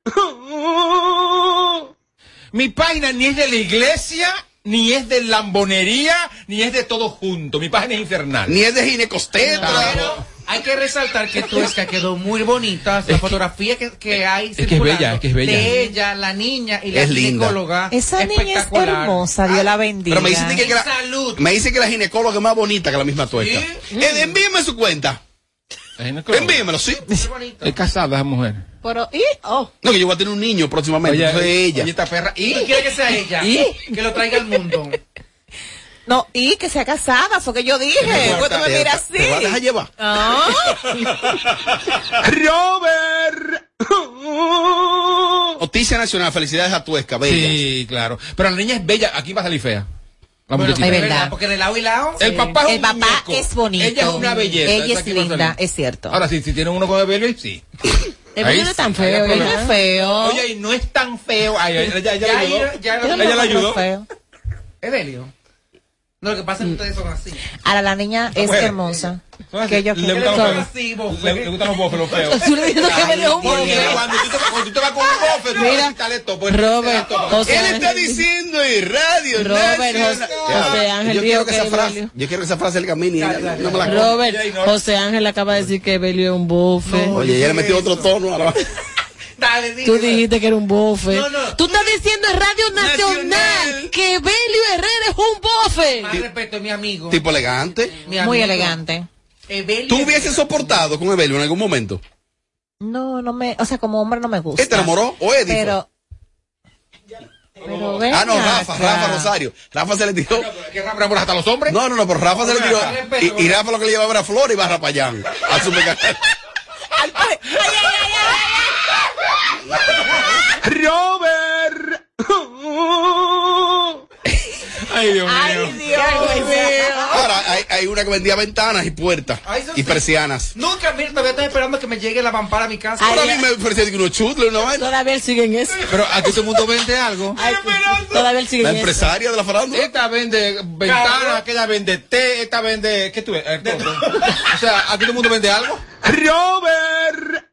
Mi página ni es de la iglesia, ni es de lambonería, ni es de todo junto. Mi página es infernal. Ni es de ginecostetra. Pero hay que resaltar que Tuesca quedó muy bonita. La fotografía que, que hay que es bella, es que es bella. de ella, la niña y la Es linda. ginecóloga. Esa niña es hermosa, Dios la bendiga. Pero me dicen que la, Salud. me dice que la ginecóloga es más bonita que la misma tuerca. Eh, envíeme su cuenta. Envíemelo, sí. Es casada esa mujer. Pero, ¿y? Oh. No, que yo voy a tener un niño próximamente. Oye, entonces ella. oye, esta perra. ¿Y quiere que sea ella? ¿Y? Que lo traiga al mundo. No, y que sea casada, fue que yo dije. Pues me miras así. te vas a dejar llevar. Ah. Robert. Noticia nacional, felicidades a Tuesca, bella. Sí, claro. Pero la niña es bella, aquí va a salir fea. La Bueno, muchachita. es verdad. Porque de lado y lado. El papá es El un papá muñeco. es bonito. Ella es una belleza. Ella es linda, es cierto. Ahora sí, si tiene uno con el Belvy, sí. El no es tan feo, no es feo. Oye, y no es tan feo. Ay, ay, ella, ella Ya, le ayudó. ya, No, lo que pasa es que ustedes son así. Ahora la niña es mujer. hermosa. Que yo Le que gustan los así, Le, le gustan los bofes, los feos. Tú le dices que me dio un Porque bofe. cuando tú te, vas con un bofe, tú Mira, vas a quitarle todo. pues, Robert, todo. José Él está diciendo en radio Robert. José- José Ángel yo quiero que esa frase, yo quiero que esa frase y ella no me la. Robert. José Ángel acaba de decir que Belio es un bofe. Oye, ella le metió otro tono a la... Dale, Tú dijiste que era un bofe. No, no. Tú estás diciendo en Radio Nacional, Nacional. que Belio Herrera es un bofe. Más respeto, mi amigo. tipo elegante. Mi amigo. Muy elegante. Evelio. ¿Tú hubieses soportado con Evelio en algún momento? No, no me, o sea, como hombre no me gusta. ¿Qué te enamoró? ¿O Edith? Pero. Pero Ah, no, Rafa, acá. Rafa Rosario. Rafa se le tiró. ¿Qué Rafa hasta los hombres? No, no, no, pero Rafa se le tiró. Y, y Rafa lo que le llevaba era flor y barra para allá. A su Ay, ay, ay, ay, ay. Robert. Ay, Dios Ay, mío. Dios mío. Ahora, hay, hay una que vendía ventanas y puertas Ay, y sí. persianas. Nunca, mira, todavía estoy esperando que me llegue la vampara a mi casa. Ay, Ahora a mí me parecía que unos chutles, una vaina. Todavía él sigue en eso. Pero aquí todo el mundo vende algo. Ay, todavía él sigue La en eso. empresaria de la farándula. Esta vende ventana, aquella vende té, esta vende. ¿Qué tú ves? Eh. O sea, aquí todo el mundo vende algo. Robert.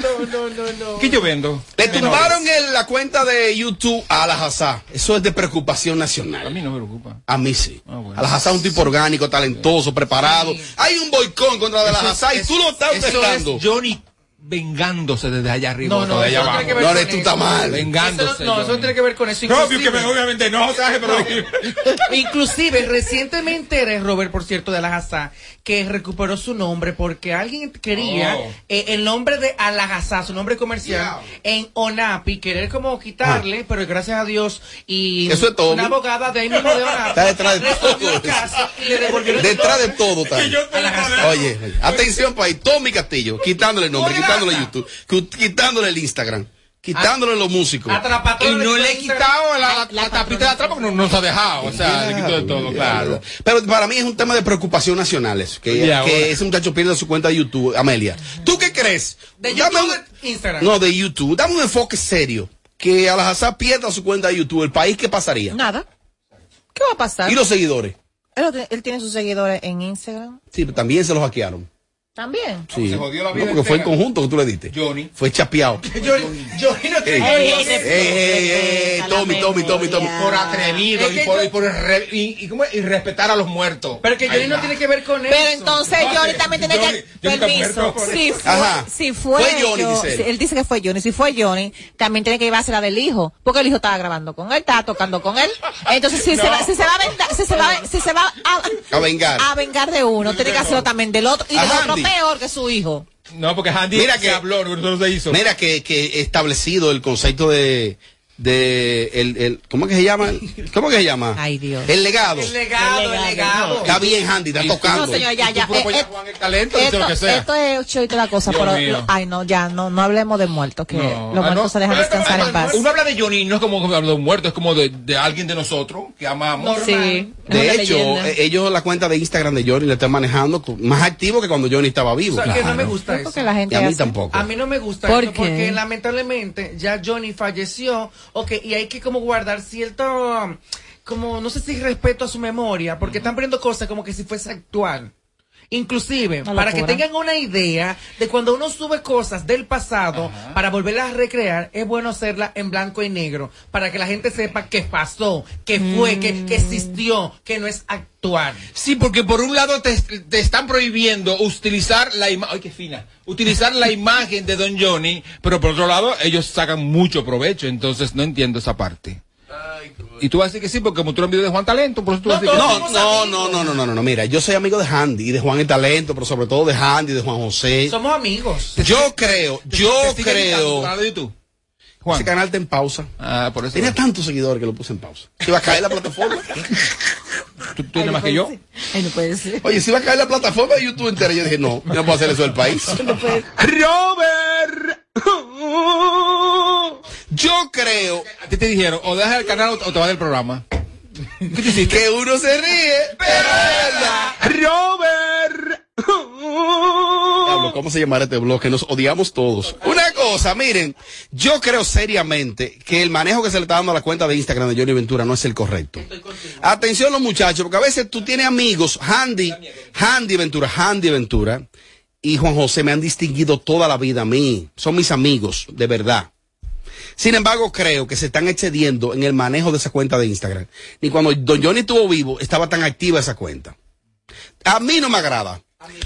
No, no, no, no. ¿Qué yo vendo? Le tumbaron en la cuenta de YouTube a la Hazá. Eso es de preocupación A nacional. mí no me preocupa. A mí sí. Ah, bueno. A la Hazá es un tipo orgánico, talentoso, preparado. Hay un boicot contra de la Hazá y tú lo estás es Johnny vengándose desde allá arriba. No, no, de allá eso abajo. tiene que ver No, eres tú eso. está mal. Vengándose. Eso no, no, eso tiene que ver con eso. Obvio que Inclusive, me- obviamente no, ¿sabes? Pero inclusive recientemente eres Robert, por cierto, de Alajazá, que recuperó su nombre porque alguien quería Oh. eh, el nombre de Alajazá, su nombre comercial, en Onapi, querer como quitarle, pero gracias a Dios y Eso es todo. una abogada de ahí mismo de Onapi Está detrás de todo. y le devolvieron Detrás de todo está. Oye, oye, atención país, Tommy Castillo, quitándole el nombre, quitándole YouTube, quitándole el Instagram, quitándole los músicos. La Y no le he quitado la, la, tapita de atrás porque no nos ha dejado. O sea, le quito de todo, claro. Pero para mí es un tema de preocupación nacional eso, que, que ese muchacho pierde su cuenta de YouTube, Amelia. ¿Tú qué crees? De Dame YouTube un- Instagram. No, de YouTube. Dame un enfoque serio. Que Alajazá pierda su cuenta de YouTube. ¿El país qué pasaría? Nada. ¿Qué va a pasar? ¿Y los seguidores? Él, él tiene sus seguidores en Instagram. Sí, pero también se los hackearon. También. Sí. Se jodió la vida no, porque fue en conjunto que tú le diste. Johnny. Fue chapeado. Yo, yo no Ey, tengo ey, idea. ey, ey, Tommy, Tommy, Tommy, Tommy. Por atrevido y por, yo- y por re- y, y, ¿cómo es? y respetar a los muertos. Pero que Johnny no tiene que ver con eso. Pero entonces Johnny también tiene Johnny- que Johnny permiso. Si fue, Ajá. si fue, Fue Johnny, yo- dice él. dice que fue Johnny. Si fue Johnny, también tiene que llevarse la del hijo, porque el hijo estaba grabando con él, estaba tocando con él. Entonces si se va, si se va a venda- si se va, si se va a, A vengar. a vengar de uno, tiene que hacerlo también del otro y del otro. Peor que su hijo. No, porque Andy Mira se que- habló, no se hizo. Mira que, que establecido el concepto de, de el, el ¿cómo es que se llama? ¿Cómo es que se llama? Ay, Dios. El legado. El legado, el legado. Está bien, Handy, está tocando. No, señor, ya, ya. Eh, eh, Juan el talento, lo Esto, que sea. esto es ocho y toda la cosa, Dios pero mío. ay no, ya no, no hablemos de muertos, que No. los Ah, muertos no. se dejan descansar en paz. Uno habla de Johnny, no es como hablar de un muerto, es como de, de alguien de nosotros que amamos. Sí, De hecho, leyenda. eh, ellos la cuenta de Instagram de Johnny la están manejando más activo que cuando Johnny estaba vivo. O sea, que no Claro. me gusta eso. La gente Y a mí hace- tampoco. A mí no me gusta ¿Por eso qué? porque lamentablemente ya Johnny falleció, ok, y hay que como guardar cierto, um, como no sé si respeto a su memoria, porque están poniendo cosas como que si fuese actual. Inclusive, para que tengan una idea de cuando uno sube cosas del pasado para volverlas a recrear, es bueno hacerla en blanco y negro, para que la gente sepa qué pasó, qué fue, qué, qué existió, que no es actual. Sí, porque por un lado te, te están prohibiendo utilizar la imagen, ay qué fina, utilizar la imagen de Don Johnny, pero por otro lado ellos sacan mucho provecho, entonces no entiendo esa parte. Y tú vas a decir que sí, porque mostró un video de Juan Talento, por eso tú vas a decir que No, no, no, no, no, no, no, no, mira, yo soy amigo de Handy y de Juan el Talento, pero sobre todo de Handy, de Juan José. Somos amigos. Yo creo, yo ¿Te sigue editando tu creo. YouTube? Ese canal está en pausa. Ah, por eso. Tenía tantos seguidores que lo puse en pausa. Se iba a caer la plataforma. ¿Tú tienes más que yo? Ay, no puede ser. Oye, si iba a caer la plataforma de YouTube entera. Yo dije, no, yo no puedo hacer eso del país. ¡Robert! Yo creo A ti te dijeron, o dejas el canal o te vas del programa. que uno se ríe, pero es verdad. ¡Robert! ¿Cómo se llamará este blog? Que nos odiamos todos. Una cosa, miren, yo creo seriamente que el manejo que se le está dando a la cuenta de Instagram de Johnny Ventura no es el correcto. Atención los muchachos, porque a veces tú tienes amigos, Handy, Handy Ventura, Handy Ventura, y Juan José me han distinguido toda la vida a mí. Son mis amigos, de verdad. Sin embargo, creo que se están excediendo en el manejo de esa cuenta de Instagram. Ni cuando Don Johnny estuvo vivo, estaba tan activa esa cuenta. A mí no me agrada.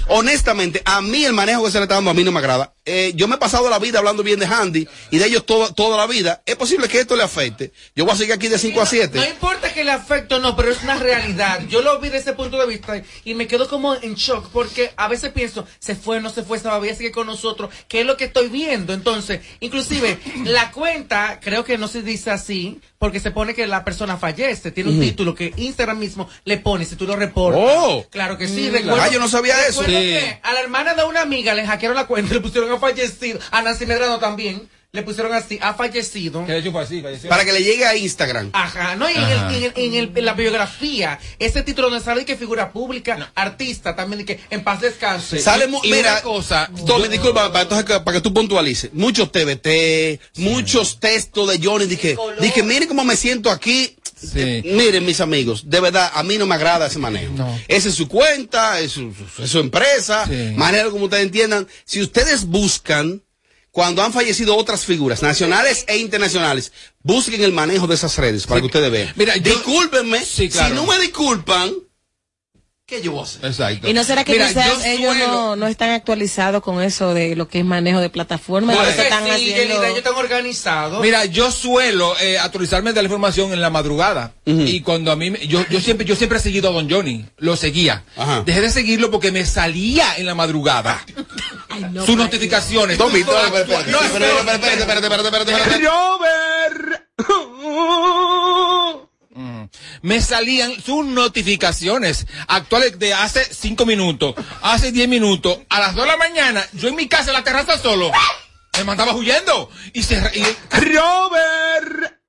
Honestamente, a mí el manejo que se le está dando a mí no me agrada. Eh, yo me he pasado la vida hablando bien de Handy y de ellos toda, toda la vida. Es posible que esto le afecte. Yo voy a seguir aquí de 5 a No 7. importa que le afecte o no, pero es una realidad. Yo lo vi desde ese punto de vista y me quedo como en shock porque a veces pienso, se fue, no se fue, todavía sigue con nosotros. ¿Qué es lo que estoy viendo? Entonces, inclusive, la cuenta, creo que no se dice así, porque se pone que la persona fallece. Tiene un Ujú. título que Instagram mismo le pone si tú lo reportas. Oh. Claro que sí. Mm. recuerdo- Ah, yo no sabía eso. Sí. a la hermana de una amiga le hackearon la cuenta, le pusieron a fallecido. A Nancy Medrano también. Le pusieron así, ha fallecido. Que hecho así. Para que le llegue a Instagram. Ajá, no, y en, Ajá. el, en, el- en el- en la biografía, ese título donde sale que figura pública, artista también, de que en paz descanse. Sale Y mira, una cosa, Tommy, disculpa, para, entonces que- para que tú puntualices. Muchos TBT, muchos textos de Johnny, dije, dije, miren cómo me siento aquí. Miren, mis amigos, de verdad, a mí no me agrada ese manejo. Esa es su cuenta, es su, es su empresa, manejo como ustedes entiendan. Si ustedes buscan, cuando han fallecido otras figuras, nacionales e internacionales, busquen el manejo de esas redes para que ustedes vean. Mira, yo- Discúlpenme, claro. si no me disculpan, ¿qué yo voy a hacer? Exacto. ¿Y no será que Mira, quizás yo ellos suelo- no, no están actualizados con eso de lo que es manejo de plataformas? Que están sí, haciendo... Yelida, ellos están organizados. Mira, yo suelo eh, actualizarme de la información en la madrugada. Y cuando a mí, me- yo, yo siempre, yo siempre he seguido a Don Johnny. Lo seguía. Dejé de seguirlo porque me salía en la madrugada. Sus notificaciones. Tommy, Todo Tommy, espérate, actual- No, espérate, espérate, espérate, espérate, espérate. Mm. Me salían sus notificaciones actuales de hace cinco minutos, hace 10 minutos, a las 2 de la mañana, yo en mi casa en la terraza solo, me mandaba huyendo. Y se... y- Robert.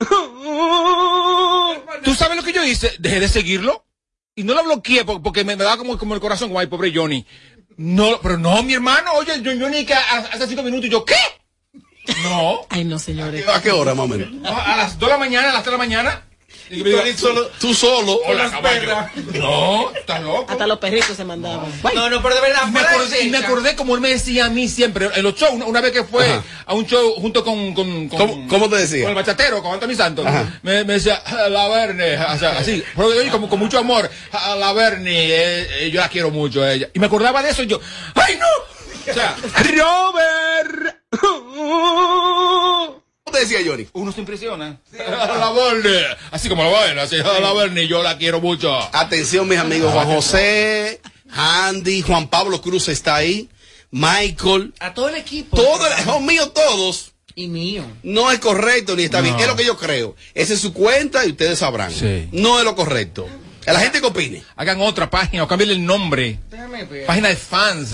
¿Tú sabes lo que yo hice? Dejé de seguirlo. Y no lo bloqueé po- porque me, me daba como, como el corazón, como ay, pobre Johnny. No, pero no, mi hermano, oye, yo, Johnny que ha- hace cinco minutos y yo, ¿qué? No. Ay, no, señores. ¿A qué hora, más o menos? A las 2 de la mañana, a las 3 de la mañana. Y me digo, Tú solo. Hola, caballo. No, estás loco. Hasta los perritos se mandaban. No, no, pero de verdad, Y me, acordé, y me acordé como él me decía a mí siempre, en los shows, una, una vez que fue Ajá. a un show junto con... con, con ¿Cómo, cómo te decía? con el bachatero, con Anthony Santos, me, me decía, "A la Verne, o sea, así, pero como con mucho amor, a la Verne, eh, eh, yo la quiero mucho a ella. Y me acordaba de eso y yo, ¡ay no! O sea, Robert. ¿Cómo te decía Johnny? Uno se impresiona. A la Verne, así como la Verne, así, a la Verne, yo la quiero mucho. Atención, mis amigos, Juan José, Andy, Juan Pablo Cruz está ahí, Michael, A todo el equipo. todo el hijo mío, todos. Y mío. No es correcto ni está No. bien. Es lo que yo creo. Esa es su cuenta y ustedes sabrán. Sí. No es lo correcto. A la gente que opine. Hagan otra página o cambien el nombre. Déjame ver. Página de fans.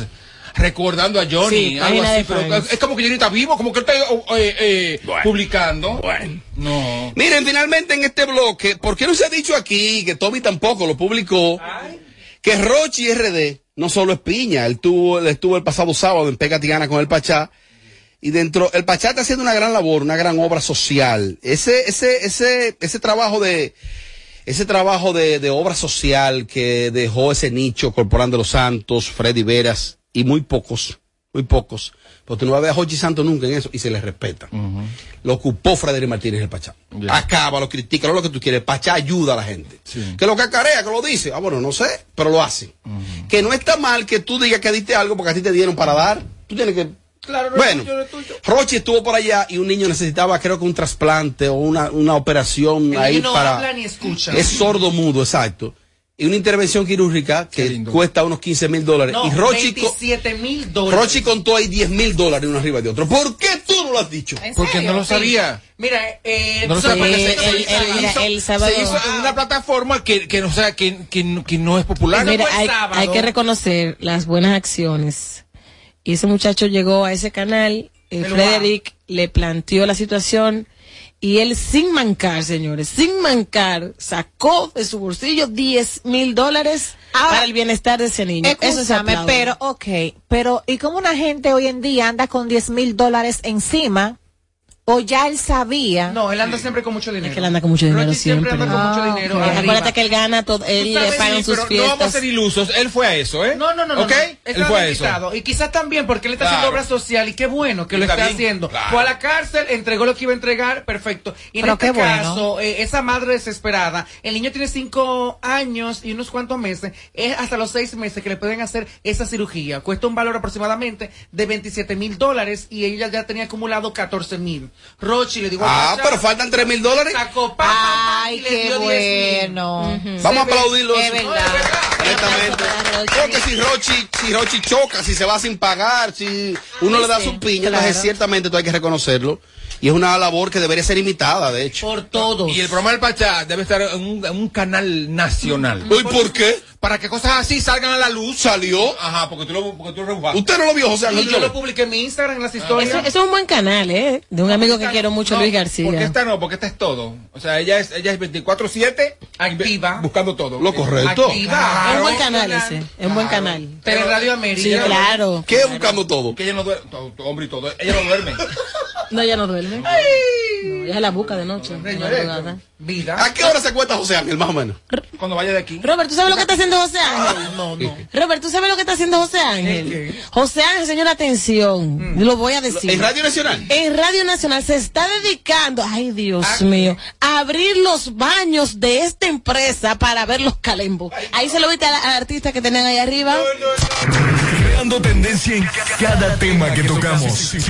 Recordando a Johnny, Sí, algo así, pero es como que Johnny está vivo, como que él está eh, eh, publicando. Bueno. No. Miren, finalmente en este bloque, ¿por qué no se ha dicho aquí, que Tommy tampoco lo publicó, que Rochi RD no solo es piña, él tuvo, él estuvo el pasado sábado en Pega Tigana con el Pachá, y dentro, el Pachá está haciendo una gran labor, una gran obra social. Ese, ese, ese, ese trabajo de, ese trabajo de, de obra social que dejó ese nicho, Corporán de los Santos, Freddy Veras, y muy pocos, muy pocos, porque no vas a ver a Jochi Santos nunca en eso, y se le respeta. Lo ocupó Frederick Martínez el Pachá. Acaba, lo critica, lo que tú quieres. El Pachá ayuda a la gente. Sí. Que lo cacarea, que lo dice. Ah, bueno, no sé, pero lo hace. Que no está mal que tú digas que diste algo porque a ti te dieron para dar. Tú tienes que. Claro, no es bueno, tuyo, no es tuyo. Rochi estuvo por allá y un niño necesitaba, creo que un trasplante o una, una operación El ahí niño no para. habla ni escucha. Es sordo mudo, exacto. Y una intervención quirúrgica que cuesta unos 15 mil dólares. No, y Rochi, co- 27 mil dólares. Rochi contó ahí 10 mil dólares uno arriba de otro. ¿Por qué tú no lo has dicho? ¿En Porque serio? no lo Sí. sabía. Mira, eh, No lo ¿tú sabes sabía. por qué Eh, el- se el- mira, hizo? el sábado- Se hizo en una plataforma que, que, no, o sea, que, que, que no es popular. Mira, hay, hay que reconocer las buenas acciones. Y ese muchacho llegó a ese canal, eh, Frederick le planteó la situación y él sin mancar, señores, sin mancar, sacó de su bolsillo 10 mil dólares Ahora, para el bienestar de ese niño. Eso se pero, ok, pero, ¿y cómo una gente hoy en día anda con 10 mil dólares encima? ¿O ya él sabía? No, él anda siempre con mucho dinero. Es que él anda con mucho dinero Rochi siempre. siempre. anda con mucho Ah, dinero. Acuérdate que él gana todo, él le pagan sí, sus pero no vamos a fiestas. ser ilusos. Él fue a eso, ¿eh? No, no, no, no. ¿Ok? no. Él fue a eso. Y quizás también porque él está haciendo obra social y qué bueno que lo Está haciendo. claro. Fue a la cárcel, entregó lo que iba a entregar, perfecto. Y en Pero este qué bueno. caso, eh, esa madre desesperada, el niño tiene cinco años y unos cuantos meses, es hasta los seis meses que le pueden hacer esa cirugía. Cuesta un valor aproximadamente de 27 mil dólares y ella ya tenía acumulado 14 mil. Rochi le digo, Ah, "Pachá", pero faltan 3 mil dólares. sacó, pa, pa, pa, Ay, y le qué dio 10,000. bueno. Vamos a Se ve- aplaudirlo. es eso. verdad. Honestamente. Porque si Rochi, si Rochi choca, si se va sin pagar, si uno le da sí, su piña, claro. entonces ciertamente tú hay que reconocerlo. Y es una labor que debería ser imitada, de hecho. Por todos. Y el programa del Pachá debe estar en un, en un canal nacional. ¿Y por qué? Para que cosas así salgan a la luz. ¿Salió? Ajá, porque tú lo, porque tú lo rebujaste. ¿Usted no lo vio, José Y Ángel? yo lo publiqué en mi Instagram en las historias. Eso, eso es un buen canal, ¿eh? De un amigo que quiero mucho, No, Luis García. Porque esta no, porque esta es todo. O sea, ella es, ella es 24-7 Activa. buscando todo. Lo correcto. Activa. es un buen canal ese. Es un buen canal. Tele Radio América. Sí, claro. ¿Qué buscando todo? Que ella no duerme, todo, todo, hombre y todo. Ella no duerme. No, ella no duerme. No, ella se la busca de noche. Vida. ¿A qué hora se cuesta José Ángel, más o menos? Cuando vaya de aquí. Robert, ¿tú sabes lo que está haciendo José Ángel? No, no. Robert, ¿tú sabes lo que está haciendo José Ángel? José Ángel, señor, atención. Lo voy a decir. ¿En Radio Nacional? En Radio Nacional se está dedicando, ay Dios mío, a abrir los baños de esta empresa para ver los calembos. Ahí se lo viste al, artista que tenían ahí arriba. Creando tendencia en cada tema que tocamos. Sin,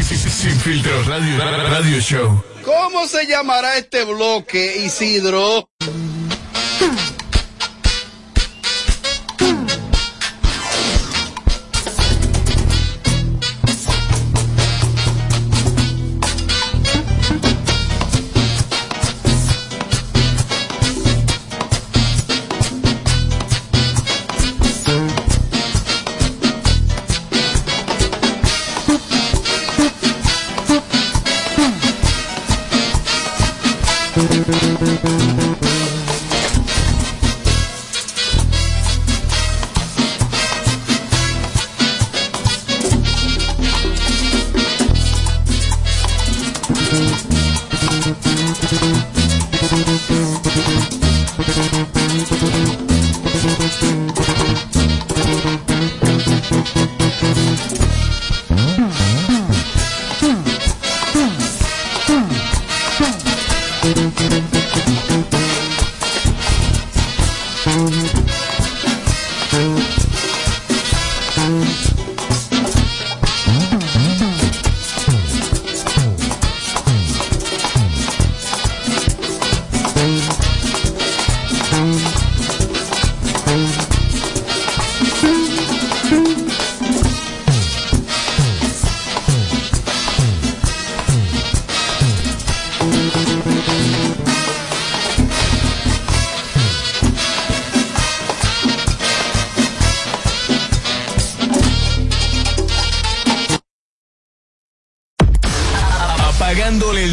filtro radio, radio show. ¿Cómo se llamará este bloque, Isidro?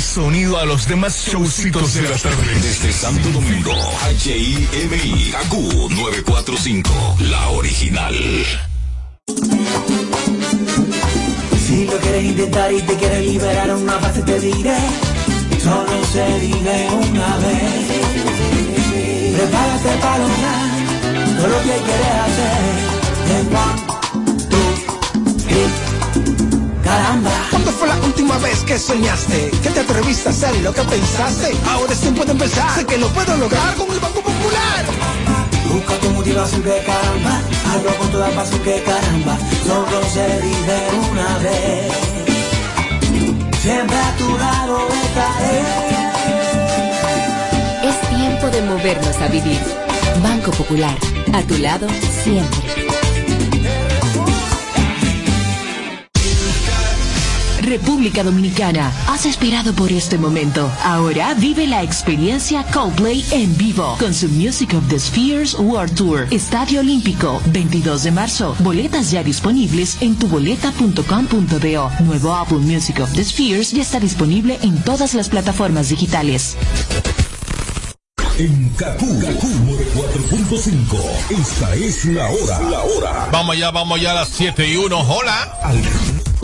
sonido a los demás showcitos de la tarde. Desde Santo Domingo, HIMI, KQ 945, la original. Si lo quieres intentar y te quieres liberar a una parte te diré Solo se vive una vez Prepárate para lograr todo lo que quieres hacer caramba ¿Cuándo fue la última vez que soñaste? Que te atreviste a hacer lo que pensaste Ahora es tiempo de empezar Sé que lo puedo lograr con el Banco Popular Busca tu motivación que caramba Hazlo con toda pasión que caramba Solo se vive una vez Siempre a tu lado estaré Es tiempo de movernos a vivir. Banco Popular, a tu lado siempre. República Dominicana, has esperado por este momento. Ahora vive la experiencia Coldplay en vivo con su Music of the Spheres World Tour. Estadio Olímpico, 22 de marzo. Boletas ya disponibles en tuboleta.com.do. Nuevo álbum Music of the Spheres ya está disponible en todas las plataformas digitales. En Kaku, Kaku 4.5, esta es la hora. La hora. Vamos ya, vamos ya a las 7 y 1. Hola.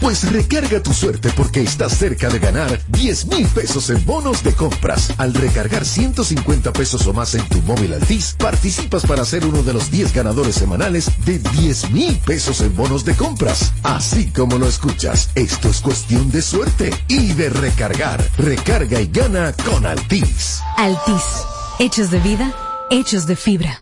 Pues recarga tu suerte porque estás cerca de ganar 10 mil pesos en bonos de compras. Al recargar 150 pesos o más en tu móvil Altis, participas para ser uno de los 10 ganadores semanales de 10 mil pesos en bonos de compras. Así como lo escuchas, esto es cuestión de suerte y de recargar. Recarga y gana con Altis. Altis, hechos de vida, hechos de fibra.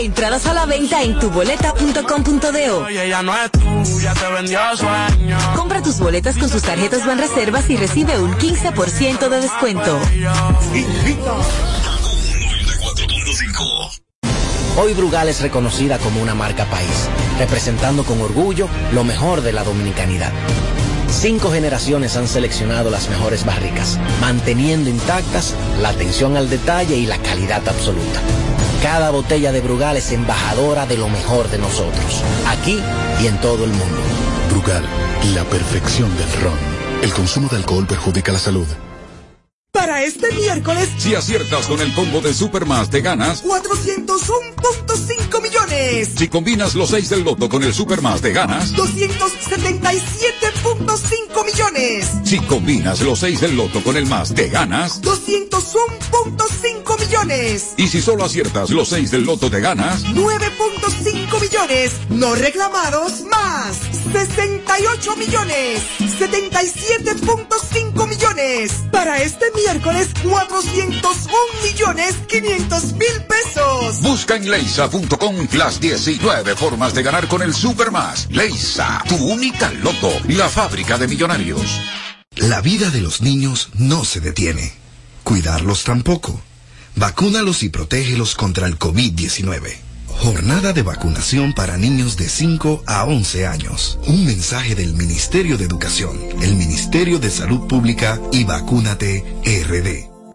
Entradas a la venta en tuboleta.com.do. Compra tus boletas con sus tarjetas Banreservas y recibe un 15% de descuento. Hoy Brugal es reconocida como una marca país, representando con orgullo lo mejor de la dominicanidad. Cinco generaciones han seleccionado las mejores barricas, manteniendo intactas la atención al detalle y la calidad absoluta. Cada botella de Brugal es embajadora de lo mejor de nosotros, aquí y en todo el mundo. Brugal, la perfección del ron. El consumo de alcohol perjudica la salud. Para este miércoles, Si aciertas con el combo de Supermas, te ganas. 401.5 millones. Si combinas los 6 del loto con el Supermas, te ganas. 277.5 millones. Si combinas los 6 del loto con el más, te ganas. 201.5 millones. Y si solo aciertas los 6 del loto, te ganas. 9.5 millones. No reclamados más. 68 millones. 77.5 millones. Para este miércoles, 401 millones 500 mil pesos. Busca en leisa.com las 19 formas de ganar con el Supermas. Leisa, tu única loto, la fábrica de millonarios. La vida de los niños no se detiene. Cuidarlos tampoco. Vacúnalos y protégelos contra el COVID-19. Jornada de vacunación para niños de 5 a 11 años. Un mensaje del Ministerio de Educación, el Ministerio de Salud Pública y Vacúnate RD.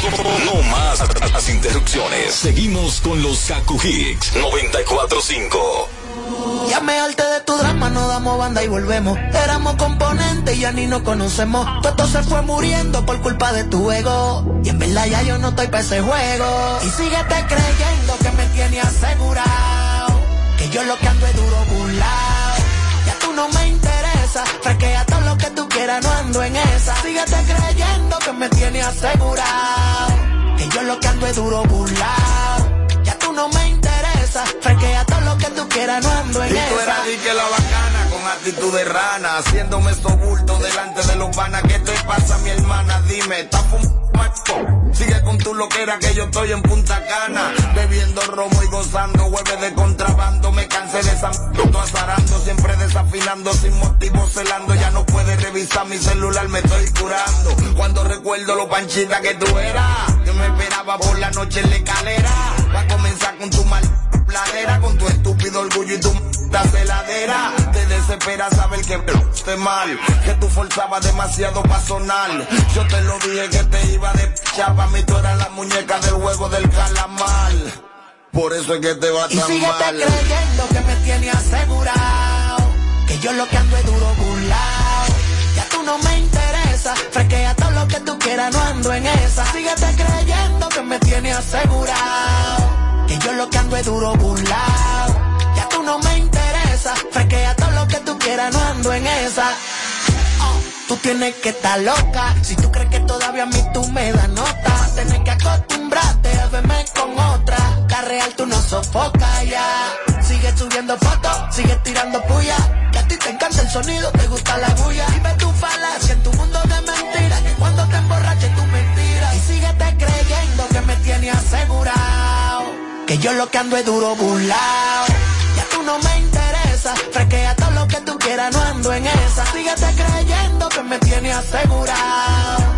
No más las interrupciones. Seguimos con los Kaku Hicks 945. Ya me harté de tu drama, no damos banda y volvemos. Éramos componentes y ya ni nos conocemos. Todo se fue muriendo por culpa de tu ego. Y en verdad ya yo no estoy para ese juego. Y síguete creyendo que me tiene asegurado. Que yo lo que ando es duro burlao. Ya tú no me interesa. Fresquea que tú quieras, no ando en esa. Síguete creyendo que me tiene asegurado. Que yo lo que ando es duro burlao. Ya tú no me interesa. Fresquea todo lo que tú quieras, no ando en Y tú esa. eras di que la bacana con actitud de rana, haciéndome estos bultos delante de los panas. ¿Qué te pasa, mi hermana? Dime, ¿estás fumando? Sigue con tu loquera que yo estoy en Punta Cana, bebiendo romo y gozando, hueves de contrabando. Me cansé de m- azarando, siempre desafinando, sin motivo celando. Ya no puedes revisar mi celular, me estoy curando. Cuando recuerdo lo panchita que tú eras, que me esperaba por la noche en la escalera. Va a comenzar con tu mal pladera, con tu estúpido orgullo y tu m- celadera. Te desespera saber que esté mal, que tú forzabas demasiado pa' sonar. Yo te lo dije que te iba de chapa, mí tú eras la muñeca del juego del calamar. Por eso es que te va Y tan mal. creyendo que me tiene asegurado. Que yo lo que ando es duro burlao. Ya tú no me interesa. Fresquea tú quieras, no ando en esa. Síguete creyendo que me tiene asegurado. Que yo lo que ando es duro burlao. Ya tú no me interesa. Fresquea todo lo que tú quieras, no ando en esa. Oh, Tú tienes que estar loca. Si tú crees que todavía a mí tú me das nota, tienes que acostumbrarte a verme con otra. La real tú no sofocas ya. Sigue subiendo fotos, sigue tirando puya. Que a ti te encanta el sonido, te gusta la bulla. Vive tu falacia en tu mundo de mentiras. Que cuando te emborraches tú mentiras. Y síguete creyendo que me tiene asegurado. Que yo lo que ando es duro burlao. Ya tú no me interesa. Fresquea todo lo que tú quieras, no ando en esa. Síguete creyendo que me tiene asegurado.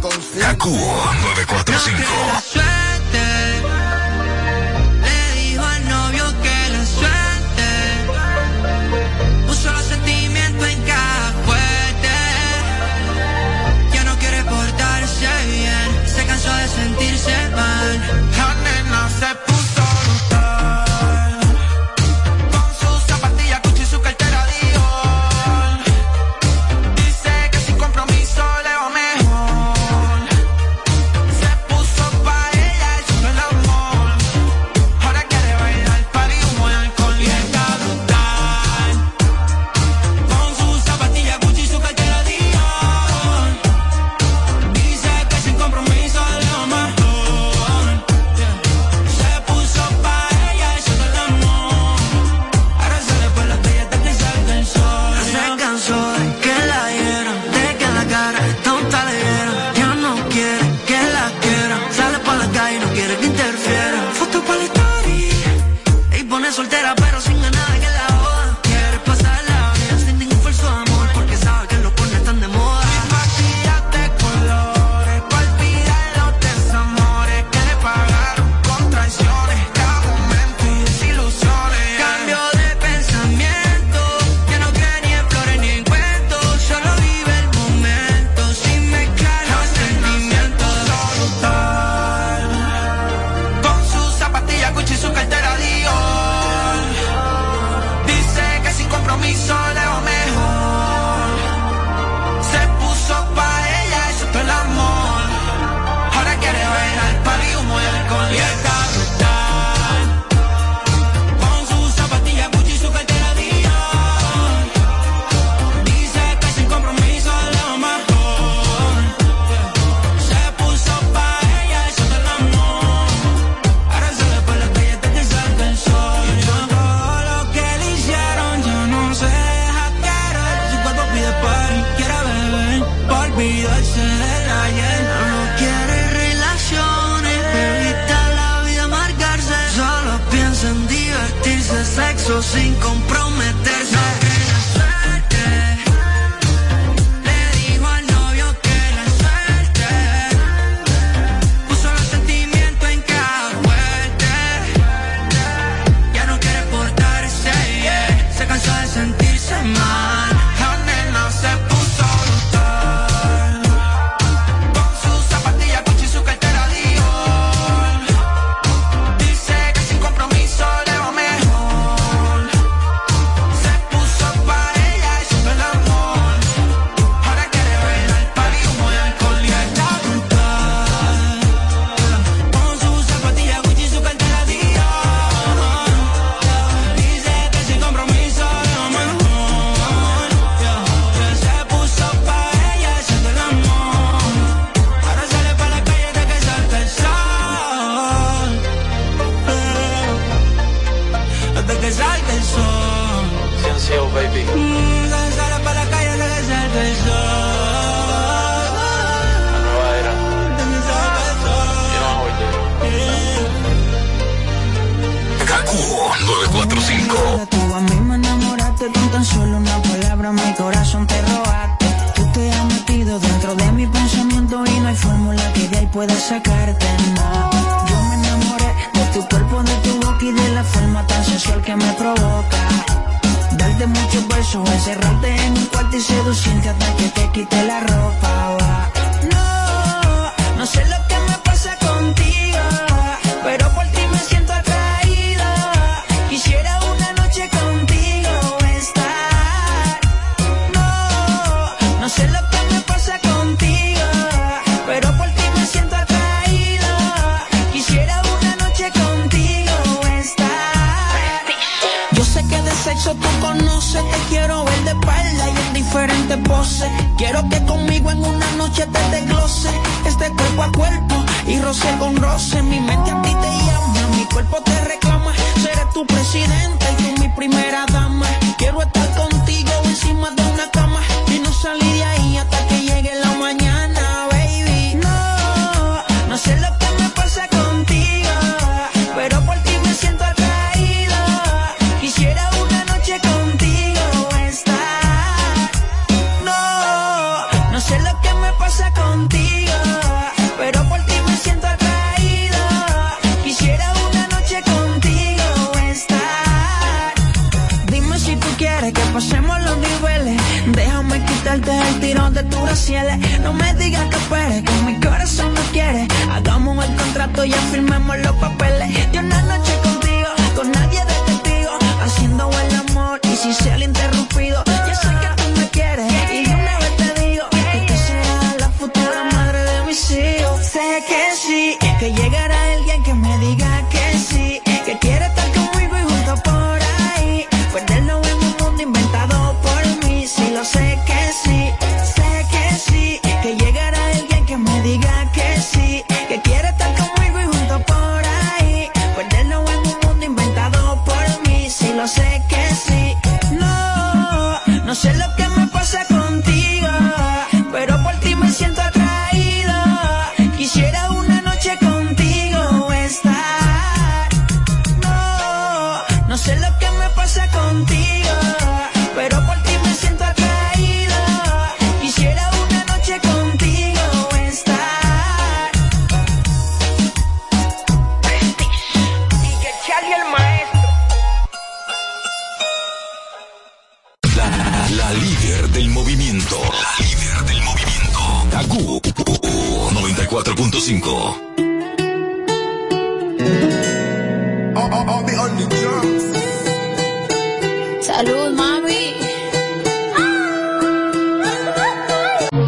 Kaku 945.